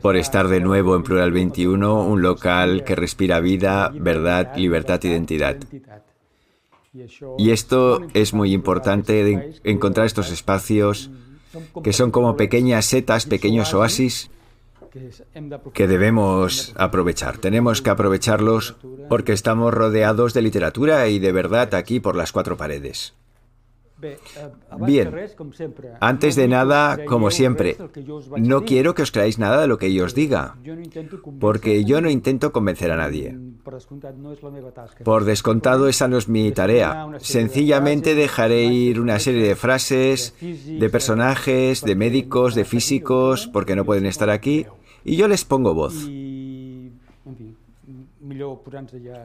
por estar de nuevo en Plural 21, un local que respira vida, verdad, libertad, identidad. Y esto es muy importante, encontrar estos espacios que son como pequeñas setas, pequeños oasis que debemos aprovechar. Tenemos que aprovecharlos porque estamos rodeados de literatura y de verdad aquí por las cuatro paredes. Bien, antes de nada, como siempre, no quiero que os creáis nada de lo que yo os diga, porque yo no intento convencer a nadie. Por descontado, esa no es mi tarea. Sencillamente dejaré ir una serie de frases, de personajes, de médicos, de físicos, porque no pueden estar aquí, y yo les pongo voz.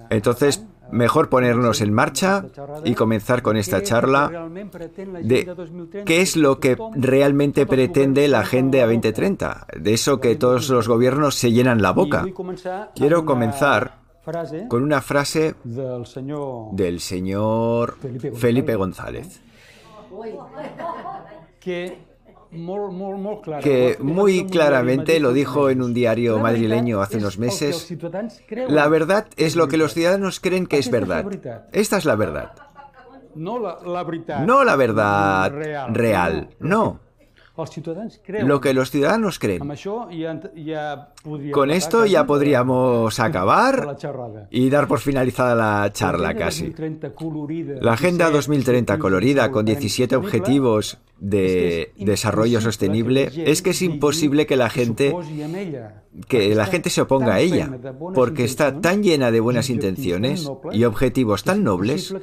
Entonces, mejor ponernos en marcha y comenzar con esta charla de qué es lo que realmente pretende la Agenda 2030, de eso que todos los gobiernos se llenan la boca. Quiero comenzar con una frase del señor Felipe González que muy claramente lo dijo en un diario madrileño hace unos meses, la verdad es lo que los ciudadanos creen que es verdad. Esta es la verdad. No la verdad. Real, no. Lo que los ciudadanos creen. Con esto ya podríamos acabar y dar por finalizada la charla casi. La Agenda 2030 colorida con 17 objetivos de desarrollo sostenible es que es imposible que la gente que la gente se oponga a ella porque está tan llena de buenas intenciones y objetivos tan nobles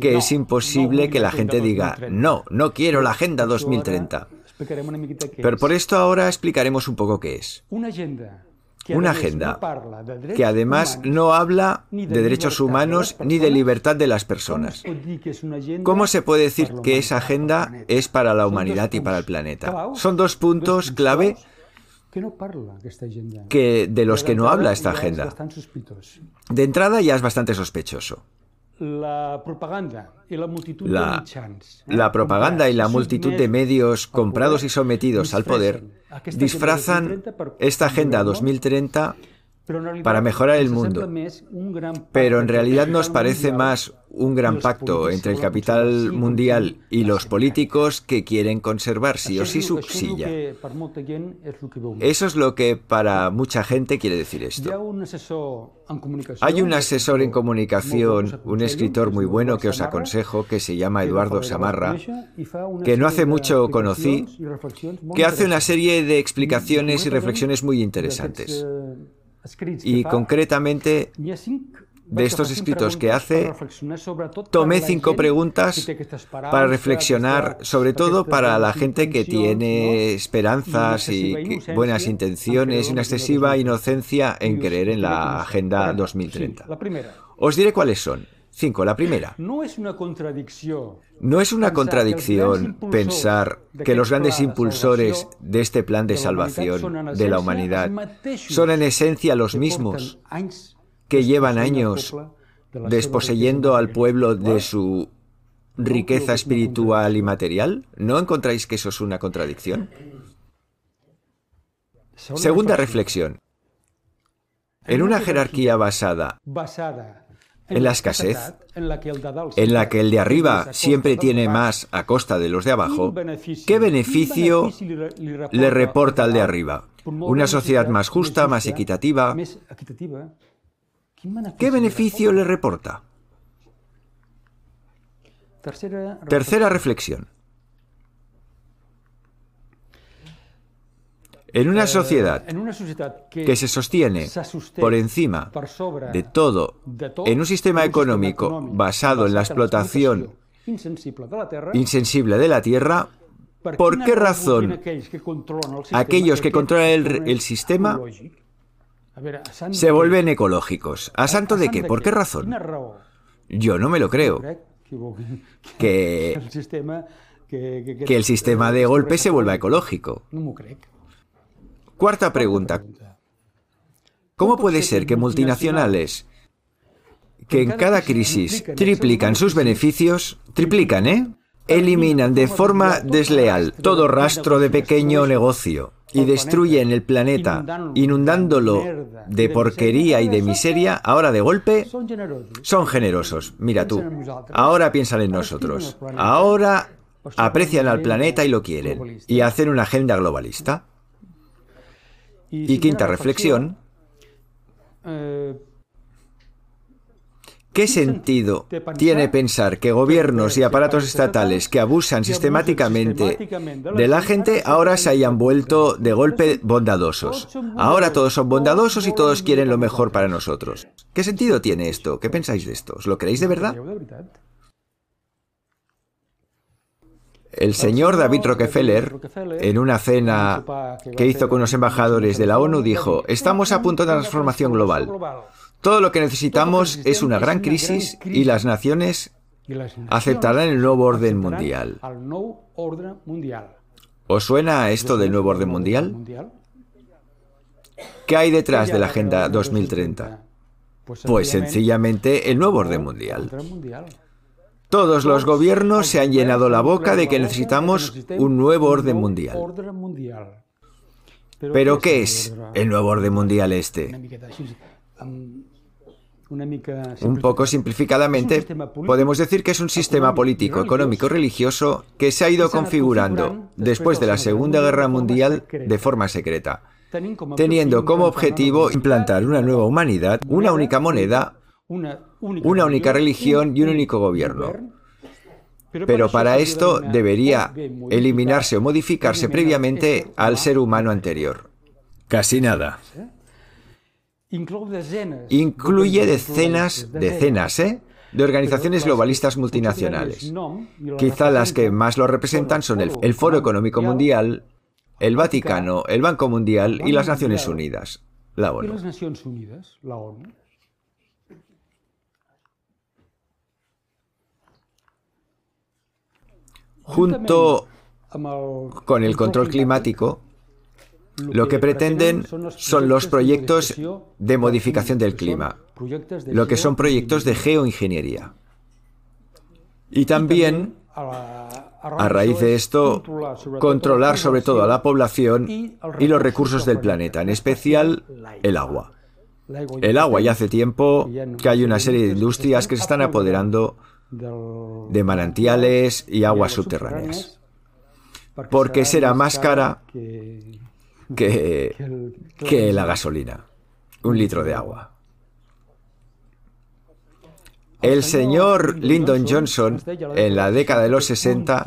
que es imposible que la gente diga no, no quiero la Agenda 2030. Pero por esto ahora explicaremos un poco qué es. Una agenda que además no habla de derechos humanos ni de libertad de las personas. ¿Cómo se puede decir que esa agenda es para la humanidad y para el planeta? Son dos puntos clave que de los que no habla esta agenda. De entrada ya es bastante sospechoso la propaganda y la multitud de medios comprados y sometidos al poder disfrazan esta Agenda 2030 para mejorar el mundo. Pero en realidad nos parece más un gran pacto entre el capital mundial y los políticos que quieren conservar sí o sí su silla. Eso es lo que para mucha gente quiere decir esto. Hay un asesor en comunicación, un escritor muy bueno que os aconsejo, que se llama Eduardo Samarra, que no hace mucho conocí, que hace una serie de explicaciones y reflexiones muy interesantes. Y concretamente, de estos escritos que hace, tomé cinco preguntas para reflexionar, sobre todo para la gente que tiene esperanzas y buenas intenciones y una excesiva inocencia en creer en la Agenda 2030. Os diré cuáles son. Cinco. La primera. No es una contradicción. No es una contradicción pensar que los grandes impulsores de este plan de salvación de la humanidad son en esencia los mismos que llevan años desposeyendo al pueblo de su riqueza espiritual y material. ¿No encontráis que eso es una contradicción? Segunda reflexión. En una jerarquía basada en la escasez, en la que el de arriba siempre tiene más a costa de los de abajo, ¿qué beneficio le reporta al de arriba? ¿Una sociedad más justa, más equitativa? ¿Qué beneficio le reporta? Tercera reflexión. En una sociedad que se sostiene por encima de todo, en un sistema económico basado en la explotación insensible de la tierra, ¿por qué razón aquellos que controlan el, sistema se vuelven ecológicos? ¿A santo de qué? ¿Por qué razón? Yo no me lo creo. Que, que el sistema de golpe se vuelva ecológico. Cuarta pregunta. ¿Cómo puede ser que multinacionales que en cada crisis triplican sus beneficios, triplican, ¿eh? Eliminan de forma desleal todo rastro de pequeño negocio y destruyen el planeta inundándolo de porquería y de miseria, ahora de golpe son generosos. Mira tú, ahora piensan en nosotros. Ahora aprecian al planeta y lo quieren. Y hacen una agenda globalista. Y quinta reflexión. ¿Qué sentido tiene pensar que gobiernos y aparatos estatales que abusan sistemáticamente de la gente ahora se hayan vuelto de golpe bondadosos? Ahora todos son bondadosos y todos quieren lo mejor para nosotros. ¿Qué sentido tiene esto? ¿Qué pensáis de esto? ¿Os lo creéis de verdad? El señor David Rockefeller, en una cena que hizo con los embajadores de la ONU, dijo, estamos a punto de transformación global. Todo lo que necesitamos es una gran crisis y las naciones aceptarán el nuevo orden mundial. ¿Os suena esto del nuevo orden mundial? ¿Qué hay detrás de la Agenda 2030? Pues sencillamente el nuevo orden mundial. Todos los gobiernos se han llenado la boca de que necesitamos un nuevo orden mundial. ¿Pero qué es el nuevo orden mundial este? Un poco simplificadamente, podemos decir que es un sistema político, económico, religioso que se ha ido configurando después de la Segunda Guerra Mundial de forma secreta, teniendo como objetivo implantar una nueva humanidad, una única moneda, una única religión y un único gobierno. Pero para esto debería eliminarse o modificarse previamente al ser humano anterior. Casi nada. Incluye decenas, decenas, ¿eh? de organizaciones globalistas multinacionales. Quizá las que más lo representan son el, Foro Económico Mundial, el Vaticano, el Banco Mundial y las Naciones Unidas, la ONU. Junto con el control climático, lo que pretenden son los proyectos de modificación del clima, lo que son proyectos de geoingeniería. Y también, a raíz de esto, controlar sobre todo a la población y los recursos del planeta, en especial el agua. El agua ya hace tiempo que hay una serie de industrias que se están apoderando de manantiales y aguas subterráneas, porque será más cara que, que la gasolina, un litro de agua. El señor Lyndon Johnson, en la década de los 60,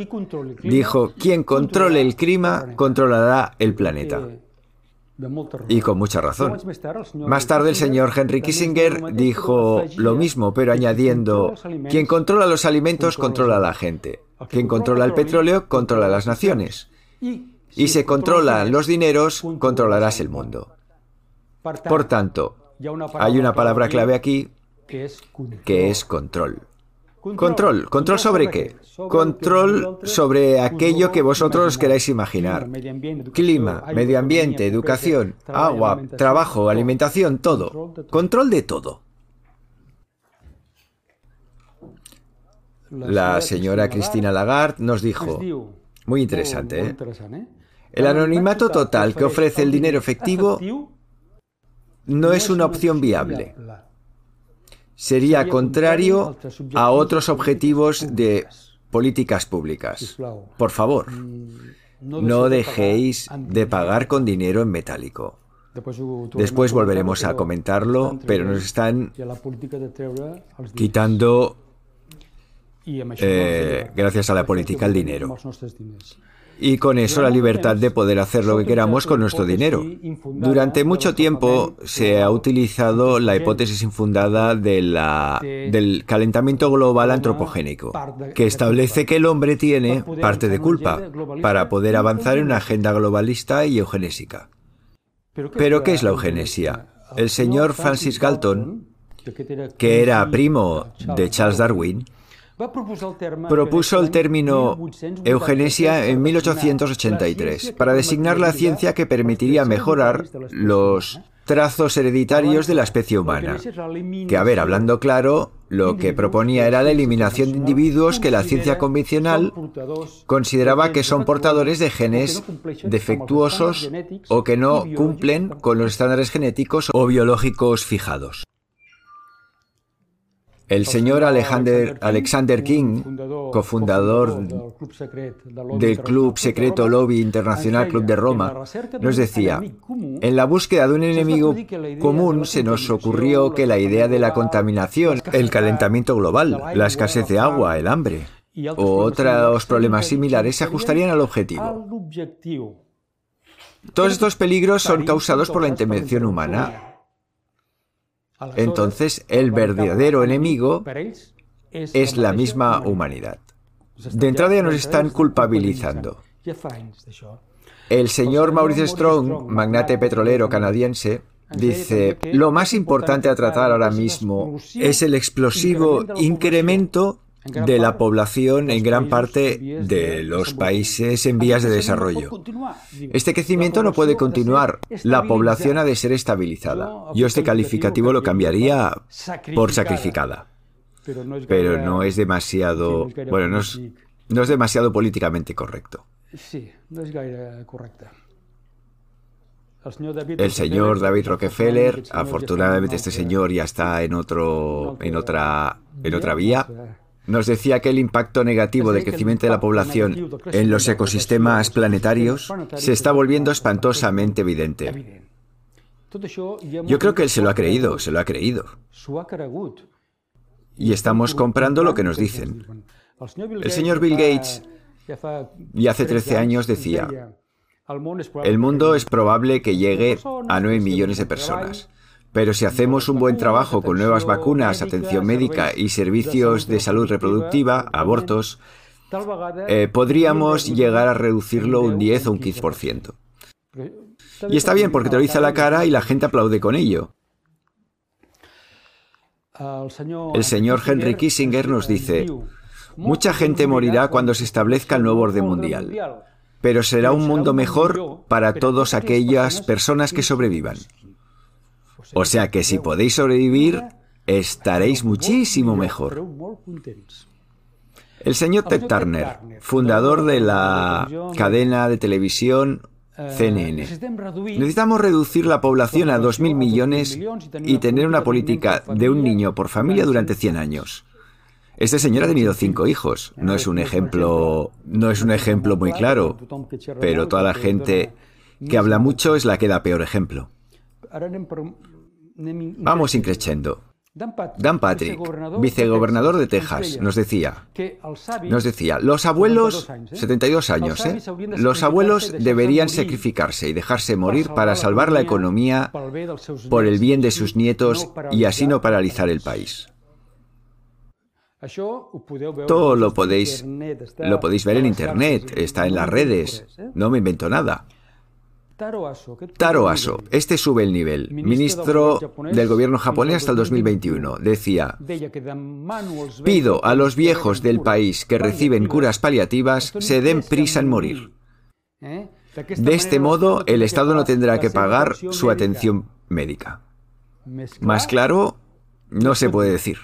dijo, quien controle el clima, controlará el planeta. Y con mucha razón. Más tarde el señor Henry Kissinger dijo lo mismo, pero añadiendo, quien controla los alimentos, controla a la gente. Quien controla el petróleo, controla a las naciones y se controlan los dineros, controlarás el mundo. Por tanto, hay una palabra clave aquí que es control. Control. ¿Control sobre qué? Control sobre aquello que vosotros queráis imaginar. Clima, medio ambiente, educación, agua, trabajo, alimentación, todo. Control de todo. La señora Cristina Lagarde nos dijo, muy interesante, ¿eh? El anonimato total que ofrece el dinero efectivo no es una opción viable. Sería contrario a otros objetivos de políticas públicas. Por favor, no dejéis de pagar con dinero en metálico. Después volveremos a comentarlo, pero nos están quitando, eh, gracias a la política, el dinero y con eso la libertad de poder hacer lo que queramos con nuestro dinero. Durante mucho tiempo se ha utilizado la hipótesis infundada de la, del calentamiento global antropogénico, que establece que el hombre tiene parte de culpa para poder avanzar en una agenda globalista y eugenésica. Pero ¿qué es la eugenesia? El señor Francis Galton, que era primo de Charles Darwin, propuso el término eugenesia en 1883 para designar la ciencia que permitiría mejorar los trazos hereditarios de la especie humana. Que, a ver, hablando claro, lo que proponía era la eliminación de individuos que la ciencia convencional consideraba que son portadores de genes defectuosos o que no cumplen con los estándares genéticos o biológicos fijados. El señor Alexander, King, cofundador del Club Secreto Lobby Internacional Club de Roma, nos decía, en la búsqueda de un enemigo común se nos ocurrió que la idea de la contaminación, el calentamiento global, la escasez de agua, el hambre o otros problemas similares se ajustarían al objetivo. Todos estos peligros son causados por la intervención humana entonces, el verdadero enemigo es la misma humanidad. De entrada ya nos están culpabilizando. El señor Maurice Strong, magnate petrolero canadiense, dice, lo más importante a tratar ahora mismo es el explosivo incremento de la población en gran parte de los países en vías de desarrollo. Este crecimiento no puede continuar. La población ha de ser estabilizada. Yo este calificativo lo cambiaría por sacrificada. Pero no es demasiado... Bueno, no es, no es demasiado políticamente correcto. Sí, no es correcta. El señor David Rockefeller, afortunadamente este señor ya está en otro, en otra, en otra vía nos decía que el impacto negativo del crecimiento de la población en los ecosistemas planetarios se está volviendo espantosamente evidente. Yo creo que él se lo ha creído, se lo ha creído. Y estamos comprando lo que nos dicen. El señor Bill Gates, ya hace 13 años, decía, el mundo es probable que llegue a 9 millones de personas. Pero si hacemos un buen trabajo con nuevas vacunas, atención médica y servicios de salud reproductiva, abortos, eh, podríamos llegar a reducirlo un 10 o un 15%. Y está bien porque te lo dice la cara y la gente aplaude con ello. El señor Henry Kissinger nos dice, mucha gente morirá cuando se establezca el nuevo orden mundial, pero será un mundo mejor para todas aquellas personas que sobrevivan. O sea que si podéis sobrevivir, estaréis muchísimo mejor. El señor Ted Turner, fundador de la cadena de televisión CNN. Necesitamos reducir la población a 2.000 millones y tener una política de un niño por familia durante 100 años. Este señor ha tenido cinco hijos. No es un ejemplo, no es un ejemplo muy claro, pero toda la gente que habla mucho es la que da peor ejemplo. Vamos increciendo. Dan Patrick, vicegobernador de Texas, nos decía, nos decía, los abuelos, 72 años, ¿eh? los abuelos deberían sacrificarse y dejarse morir para salvar la economía por el bien de sus nietos y así no paralizar el país. Todo lo podéis, lo podéis ver en Internet, está en las redes, no me invento nada. Taro Aso, este sube el nivel, ministro del gobierno japonés hasta el 2021, decía, pido a los viejos del país que reciben curas paliativas se den prisa en morir. ¿Eh? De este modo, el Estado no tendrá que pagar su atención médica. Más claro, no se puede decir.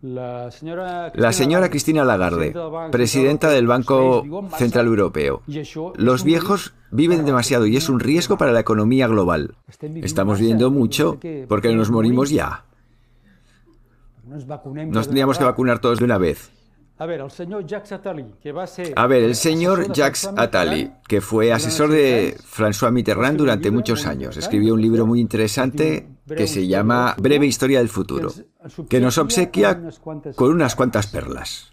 La señora, Cristina Lagarde, presidenta del Banco Central Europeo. Los viejos viven demasiado y es un riesgo para la economía global. Estamos viendo mucho porque nos morimos ya. Nos tendríamos que vacunar todos de una vez. A ver, el señor Jacques Attali, que va a ser... A ver, el señor Jacques Attali, que fue asesor de François Mitterrand durante muchos años, escribió un libro muy interesante que se llama Breve Historia del Futuro, que nos obsequia con unas cuantas perlas.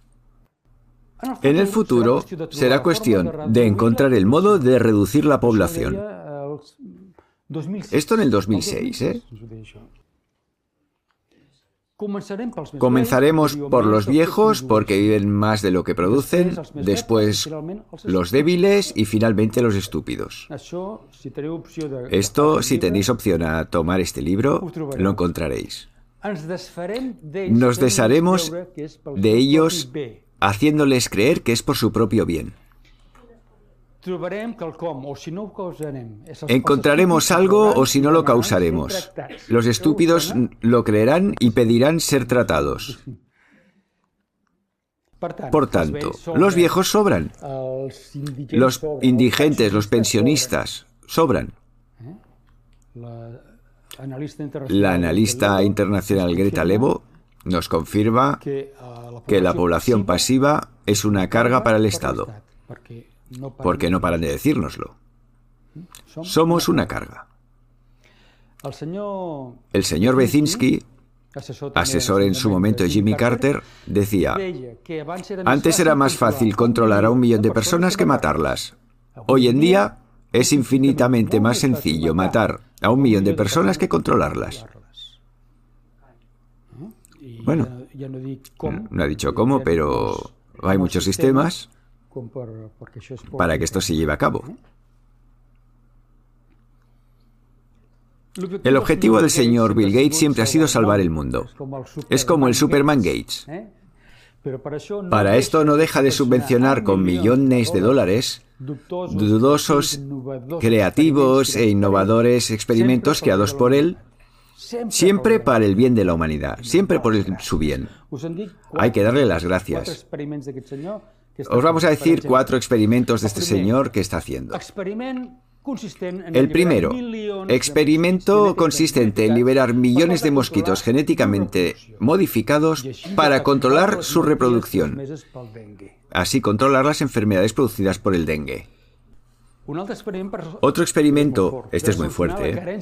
En el futuro será cuestión de encontrar el modo de reducir la población. Esto en el 2006, ¿eh? Comenzaremos por los viejos porque viven más de lo que producen, después los débiles y finalmente los estúpidos. Esto, si tenéis opción a tomar este libro, lo encontraréis. Nos desharemos de ellos haciéndoles creer que es por su propio bien. Encontraremos algo o si no lo causaremos. Los estúpidos lo creerán y pedirán ser tratados. Por tanto, los viejos sobran. Los indigentes, los pensionistas, sobran. La analista internacional Greta Levo nos confirma que la población pasiva es una carga para el Estado porque no paran de decírnoslo. Somos una carga. El señor Bezinski, asesor en su momento de Jimmy Carter, decía, antes era más fácil controlar a un millón de personas que matarlas. Hoy en día es infinitamente más sencillo matar a un millón de personas que controlarlas. Bueno, no ha dicho cómo, pero hay muchos sistemas para que esto se lleve a cabo. El objetivo del señor Bill Gates siempre ha sido salvar el mundo. Es como el Superman Gates. ¿eh? Para esto no deja de subvencionar con millones de dólares dudosos, creativos e innovadores experimentos creados por él, siempre para el bien de la humanidad, siempre por su bien. Hay que darle las gracias. Os vamos a decir cuatro experimentos de este señor que está haciendo. El primero, experimento consistente en liberar millones de mosquitos genéticamente modificados para controlar su reproducción, así controlar las enfermedades producidas por el dengue. Otro experimento, este es muy fuerte, ¿eh?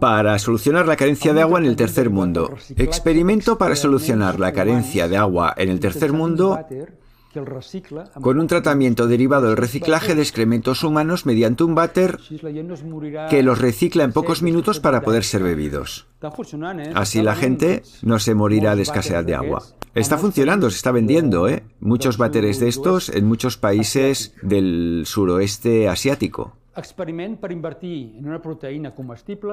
para solucionar la carencia de agua en el tercer mundo. Experimento para solucionar la carencia de agua en el tercer mundo con un tratamiento derivado del reciclaje de excrementos humanos mediante un váter que los recicla en pocos minutos para poder ser bebidos. Así la gente no se morirá de escasez de agua. Está funcionando, se está vendiendo, ¿eh? Muchos váteres de estos en muchos países del suroeste asiático.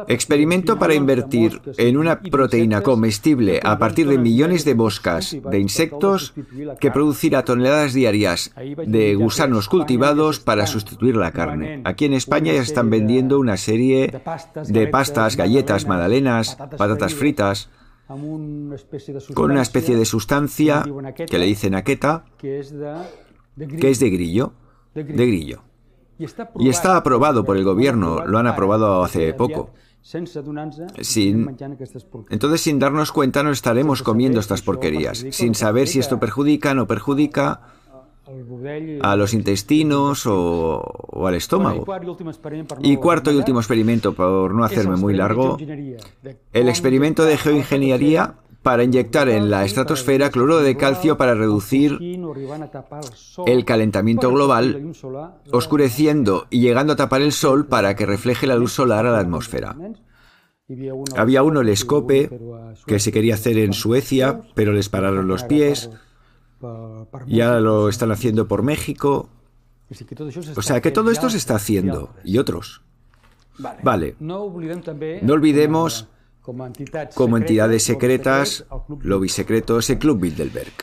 Experimento para invertir en una proteína comestible a partir de millones de moscas de insectos que producirá toneladas diarias de gusanos cultivados para sustituir la carne. Aquí en España ya están vendiendo una serie de pastas, galletas, magdalenas, patatas fritas con una especie de sustancia que le dicen aqueta, que es de grillo, de grillo. Y está aprobado por el gobierno, lo han aprobado hace poco. entonces, sin darnos cuenta, no estaremos comiendo estas porquerías, sin saber si esto perjudica o no perjudica a los intestinos o, al estómago. Y cuarto y último experimento, por no hacerme muy largo, el experimento de geoingeniería para inyectar en la estratosfera cloruro de calcio para reducir el calentamiento global, oscureciendo y llegando a tapar el sol para que refleje la luz solar a la atmósfera. Había uno, el escope, que se quería hacer en Suecia, pero les pararon los pies. Ya lo están haciendo por México. O sea que todo esto se está haciendo, y otros. Vale. No olvidemos como entidades secretas, lobbies secretos, el Club Bilderberg.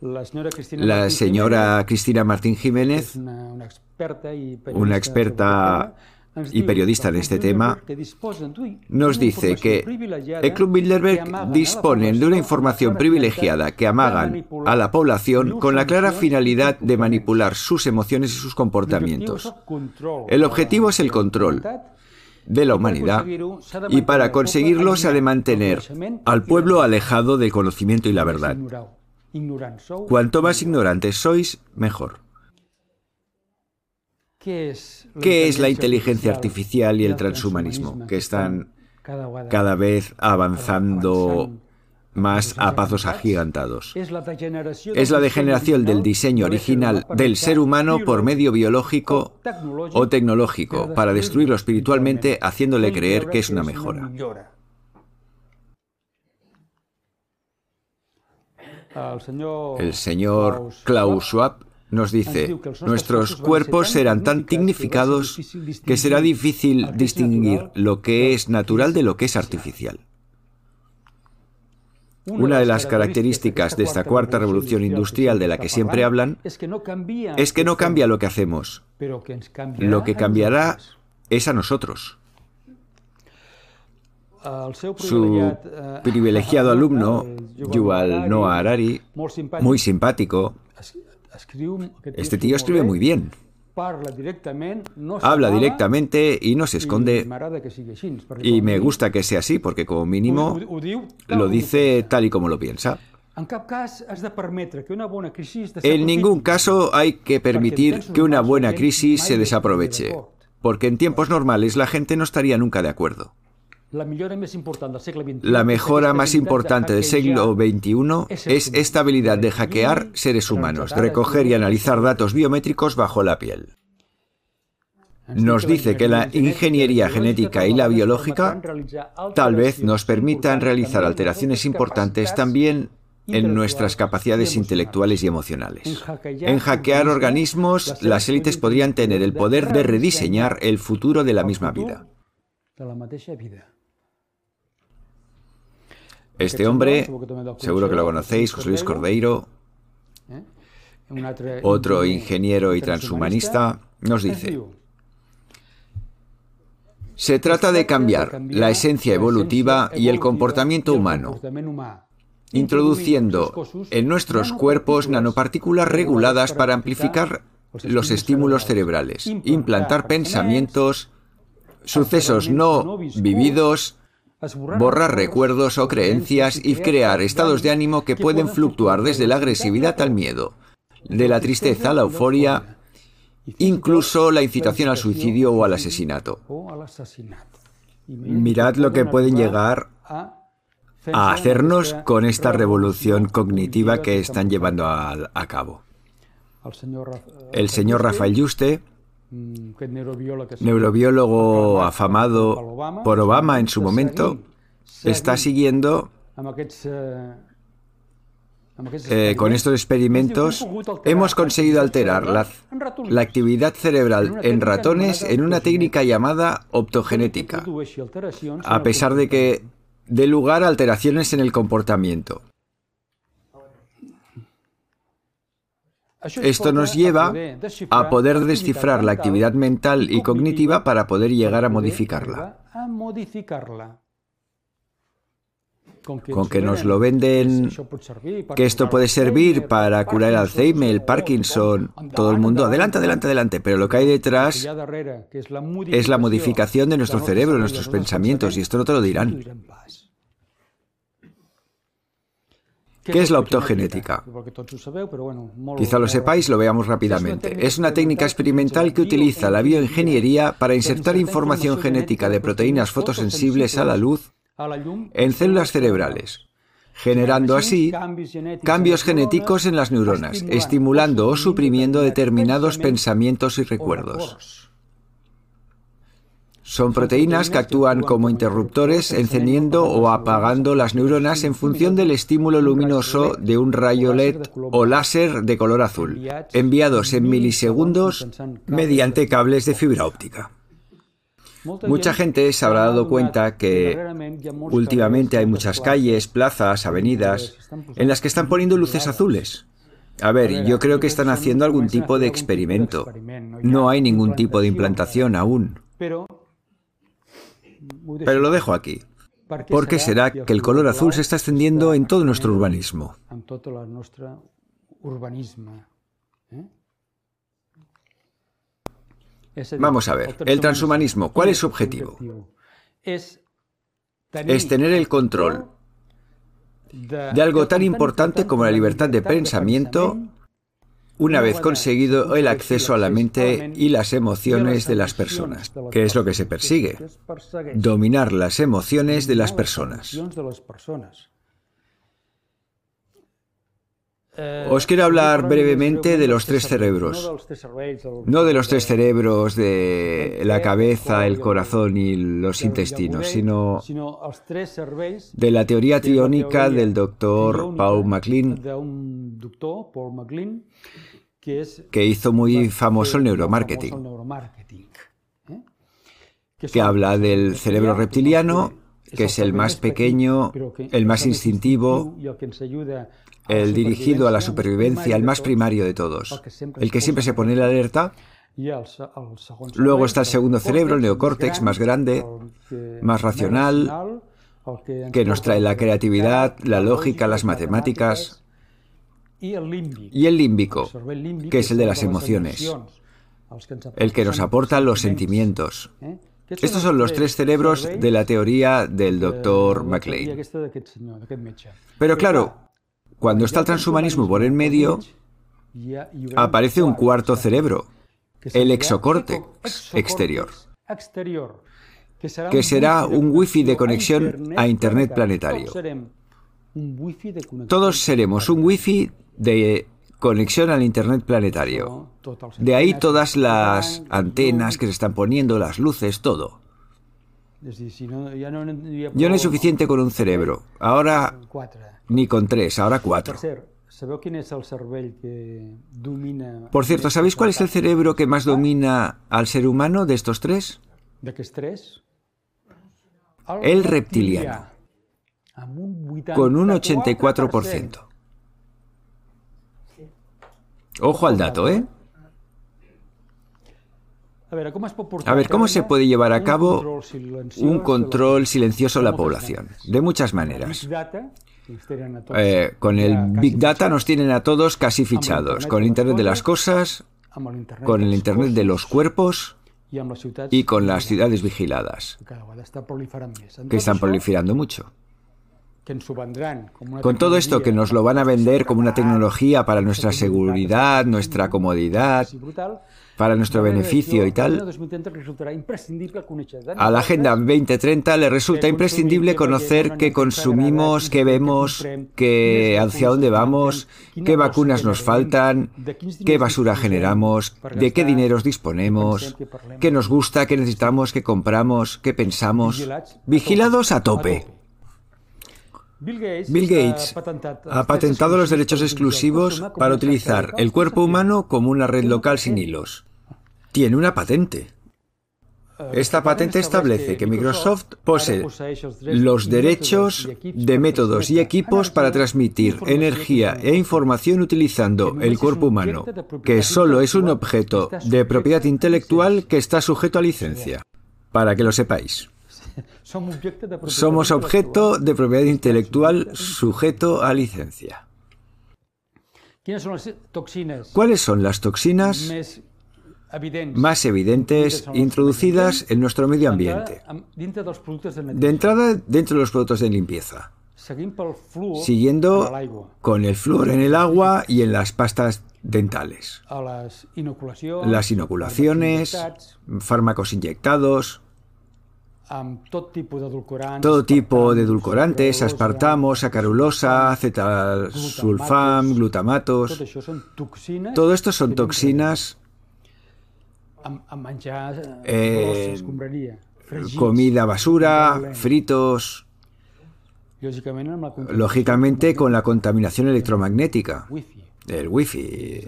La señora Cristina Martín Jiménez, una experta y periodista en este tema, nos dice que el Club Bilderberg dispone de una información privilegiada que amagan a la población con la clara finalidad de manipular sus emociones y sus comportamientos. El objetivo es el control de la humanidad y para conseguirlo se ha de mantener al pueblo alejado del conocimiento y la verdad. Cuanto más ignorantes sois, mejor. ¿Qué es la inteligencia artificial y el transhumanismo? Que están cada vez avanzando más a pasos agigantados. Es la degeneración del diseño original del ser humano por medio biológico o tecnológico para destruirlo espiritualmente haciéndole creer que es una mejora. El señor Klaus Schwab nos dice, nuestros cuerpos serán tan dignificados que será difícil distinguir lo que es natural de lo que es artificial. Una de las características de esta cuarta revolución industrial de la que siempre hablan es que no cambia lo que hacemos. Lo que cambiará es a nosotros. Su privilegiado alumno, Yuval Noah Harari, muy simpático, este tío escribe muy bien. Habla directamente y no se esconde. Y me gusta que sea así, porque como mínimo lo dice tal y como lo piensa. En ningún caso hay que permitir que una buena crisis se desaproveche, porque en tiempos normales la gente no estaría nunca de acuerdo. La mejora más importante del siglo XXI es esta habilidad de hackear seres humanos, recoger y analizar datos biométricos bajo la piel. Nos dice que la ingeniería genética y la biológica tal vez nos permitan realizar alteraciones importantes también en nuestras capacidades intelectuales y emocionales. En hackear organismos, las élites podrían tener el poder de rediseñar el futuro de la misma vida. Este hombre, seguro que lo conocéis, José Luis Cordeiro, otro ingeniero y transhumanista, nos dice, se trata de cambiar la esencia evolutiva y el comportamiento humano, introduciendo en nuestros cuerpos nanopartículas reguladas para amplificar los estímulos cerebrales, implantar pensamientos, sucesos no vividos borrar recuerdos o creencias y crear estados de ánimo que pueden fluctuar desde la agresividad al miedo, de la tristeza a la euforia, incluso la incitación al suicidio o al asesinato. Mirad lo que pueden llegar a hacernos con esta revolución cognitiva que están llevando a, cabo. El señor Rafael Yuste neurobiólogo afamado por Obama en su momento, está siguiendo eh, con estos experimentos hemos conseguido alterar la, la, actividad cerebral en ratones en una técnica llamada optogenética, a pesar de que dé lugar a alteraciones en el comportamiento. Esto nos lleva a poder descifrar la actividad mental y cognitiva para poder llegar a modificarla. Con que nos lo venden, que esto puede servir para curar el Alzheimer, el Parkinson, todo el mundo, adelante, adelante, adelante, pero lo que hay detrás es la modificación de nuestro cerebro, nuestros pensamientos, y esto no te lo dirán. ¿Qué es la optogenética? Quizá lo sepáis, lo veamos rápidamente. Es una técnica experimental que utiliza la bioingeniería para insertar información genética de proteínas fotosensibles a la luz en células cerebrales, generando así cambios genéticos en las neuronas, estimulando o suprimiendo determinados pensamientos y recuerdos. Son proteínas que actúan como interruptores encendiendo o apagando las neuronas en función del estímulo luminoso de un rayo LED o láser de color azul, enviados en milisegundos mediante cables de fibra óptica. Mucha gente se habrá dado cuenta que últimamente hay muchas calles, plazas, avenidas en las que están poniendo luces azules. A ver, yo creo que están haciendo algún tipo de experimento. No hay ningún tipo de implantación aún. Pero lo dejo aquí. ¿Por qué será que el color azul se está extendiendo en todo nuestro urbanismo? Vamos a ver, el transhumanismo, ¿cuál es su objetivo? Es tener el control de algo tan importante como la libertad de pensamiento una vez conseguido el acceso a la mente y las emociones de las personas. ¿Qué es lo que se persigue? Dominar las emociones de las personas. Os quiero hablar brevemente de los tres cerebros. No de los tres cerebros de la cabeza, el corazón y los intestinos, sino de la teoría triónica del doctor Paul MacLean que hizo muy famoso el neuromarketing, ¿eh? que habla del cerebro reptiliano, que es el más pequeño, el más instintivo, el dirigido a la supervivencia, el más primario de todos, el que siempre se pone en alerta. Luego está el segundo cerebro, el neocórtex, más grande, más racional, que nos trae la creatividad, la lógica, las matemáticas. Y el límbico, que es el de las emociones, el que nos aporta los sentimientos. Estos son los tres cerebros de la teoría del doctor MacLean. Pero claro, cuando está el transhumanismo por en medio, aparece un cuarto cerebro, el exocórtex exterior, que será un wifi de conexión a Internet planetario. Todos seremos un wifi de conexión al Internet planetario. De ahí todas las antenas que se están poniendo, las luces, todo. Yo no es suficiente con un cerebro. Ahora ni con tres, ahora cuatro. Por cierto, ¿sabéis cuál es el cerebro que más domina al ser humano de estos tres? El reptiliano, con un 84%. Ojo al dato, ¿eh? A ver, ¿cómo se puede llevar a cabo un control silencioso de la población? De muchas maneras. Eh, con el Big Data nos tienen a todos casi fichados, con el Internet de las cosas, con el Internet de los cuerpos y con las ciudades vigiladas, que están proliferando mucho. Con todo esto que nos lo van a vender como una tecnología para nuestra seguridad, nuestra comodidad, para nuestro beneficio y tal, a la Agenda 2030 le resulta imprescindible conocer qué consumimos, qué vemos, qué, hacia dónde vamos, qué vacunas nos faltan, qué basura generamos, de qué dineros disponemos, qué nos gusta, qué necesitamos, qué compramos, qué pensamos. Vigilados a tope. Bill Gates, ha patentado los derechos exclusivos para utilizar el cuerpo humano como una red local sin hilos. Tiene una patente. Esta patente establece que Microsoft posee los derechos de métodos y equipos para transmitir energía e información utilizando el cuerpo humano, que solo es un objeto de propiedad intelectual que está sujeto a licencia. Para que lo sepáis. Somos objeto de propiedad intelectual sujeto a licencia. ¿Cuáles son las toxinas más evidentes introducidas en nuestro medio ambiente? De entrada, dentro de los productos de limpieza. Siguiendo con el flúor en el agua y en las pastas dentales. Las inoculaciones, fármacos inyectados, todo tipo de edulcorantes, aspartamo, sacarulosa, acetalsulfam, glutamatos. Todo esto son toxinas eh, comida basura, fritos, lógicamente con la contaminación electromagnética el wifi.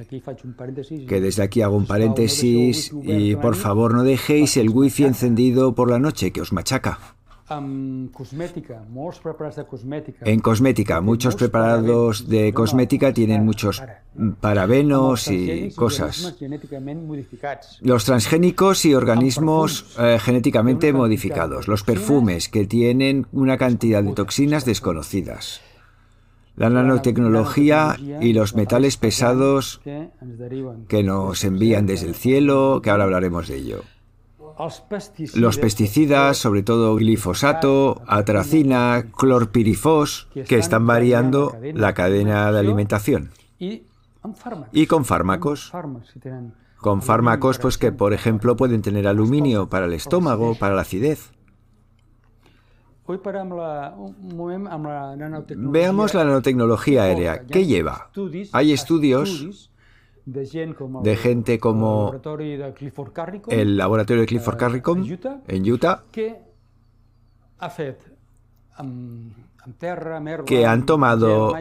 Que desde aquí hago un paréntesis y por favor no dejéis el wifi encendido por la noche que os machaca. En cosmética, muchos preparados de cosmética tienen muchos parabenos y cosas. Los transgénicos y organismos eh, genéticamente modificados. Los perfumes que tienen una cantidad de toxinas desconocidas la nanotecnología y los metales pesados que nos envían desde el cielo, que ahora hablaremos de ello. Los pesticidas, sobre todo glifosato, atracina, clorpirifos, que están variando la cadena de alimentación. Y con fármacos. Con fármacos pues que, por ejemplo, pueden tener aluminio para el estómago, para la acidez. Veamos la nanotecnología aérea. ¿Qué lleva? Hay estudios de gente como el laboratorio de Clifford Carricom en Utah que han tomado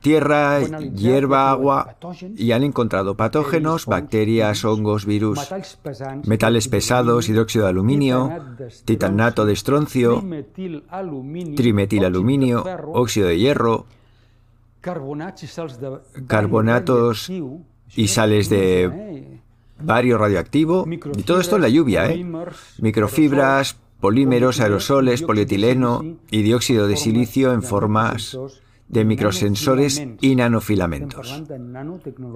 tierra, hierba, agua y han encontrado patógenos, bacterias, hongos, virus, metales pesados, hidróxido de aluminio, titanato de estroncio, trimetilaluminio, óxido de hierro, carbonatos y sales de bario radioactivo, y todo esto en la lluvia, ¿eh? microfibras, polímeros, aerosoles, polietileno y dióxido de silicio en formas de microsensores y nanofilamentos.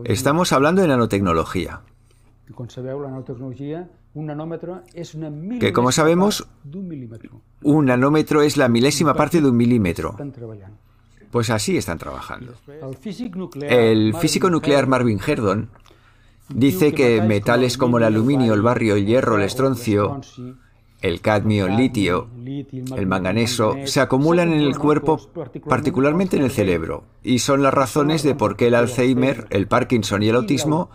Estamos hablando de nanotecnología. Que como sabemos, un nanómetro es la milésima parte de un milímetro. Pues así están trabajando. El físico nuclear Marvin Herdon dice que metales como el aluminio, el barrio, el hierro, el estroncio, el cadmio, el litio, el manganeso, se acumulan en el cuerpo, particularmente en el cerebro, y son las razones de por qué el Alzheimer, el Parkinson y el autismo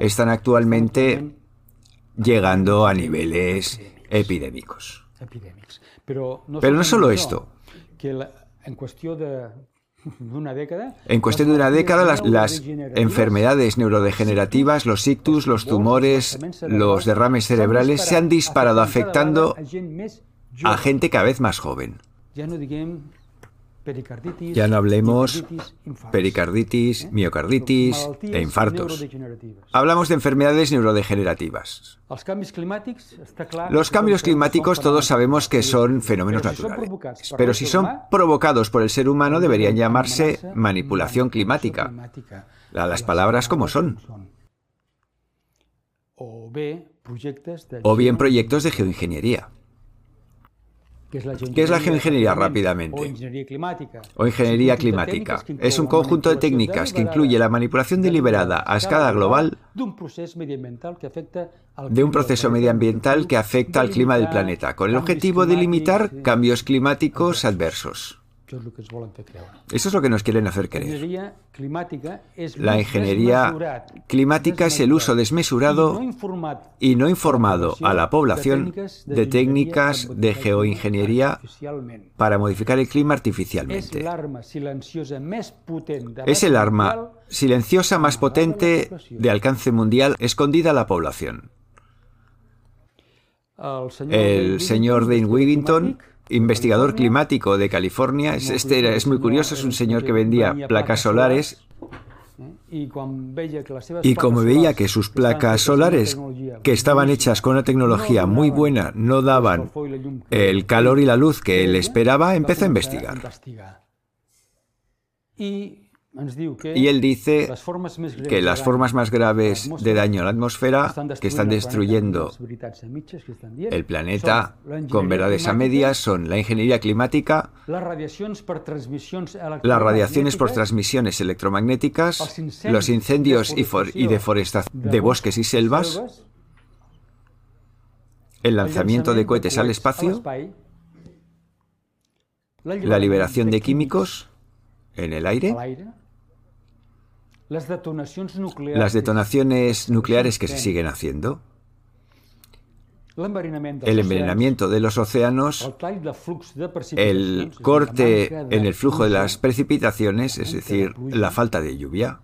están actualmente llegando a niveles epidémicos. Pero no solo esto. En cuestión de una década, las, enfermedades neurodegenerativas, los ictus, los tumores, los derrames cerebrales se han disparado afectando a gente cada vez más joven. Ya no hablemos pericarditis, miocarditis e infartos. Hablamos de enfermedades neurodegenerativas. Los cambios climáticos todos sabemos que son fenómenos naturales, pero si son provocados por el ser humano deberían llamarse manipulación climática. Las palabras como son. O bien proyectos de geoingeniería. ¿Qué es la geoingeniería rápidamente? O ingeniería climática. Es un conjunto de técnicas que incluye la manipulación deliberada a escala global de un proceso medioambiental que afecta al clima del planeta, con el objetivo de limitar cambios climáticos adversos. Eso es lo que nos quieren hacer creer. La ingeniería climática es el uso desmesurado y no informado a la población de técnicas de geoingeniería para modificar el clima artificialmente. Es el arma silenciosa más potente de alcance mundial escondida a la población. El señor Dane Wigington investigador climático de California. Este es muy curioso, es un señor que vendía placas solares y como veía que sus placas solares, que estaban hechas con una tecnología muy buena, no daban el calor y la luz que él esperaba, empezó a investigar. Y él dice que las formas más graves de daño a la atmósfera que están destruyendo el planeta con verdades a medias son la ingeniería climática, las radiaciones por transmisiones electromagnéticas, los incendios y, deforestación de bosques y selvas, el lanzamiento de cohetes al espacio, la liberación de químicos en el aire, las detonaciones nucleares que se siguen haciendo, el envenenamiento de los océanos, el corte en el flujo de las precipitaciones, es decir, la falta de lluvia,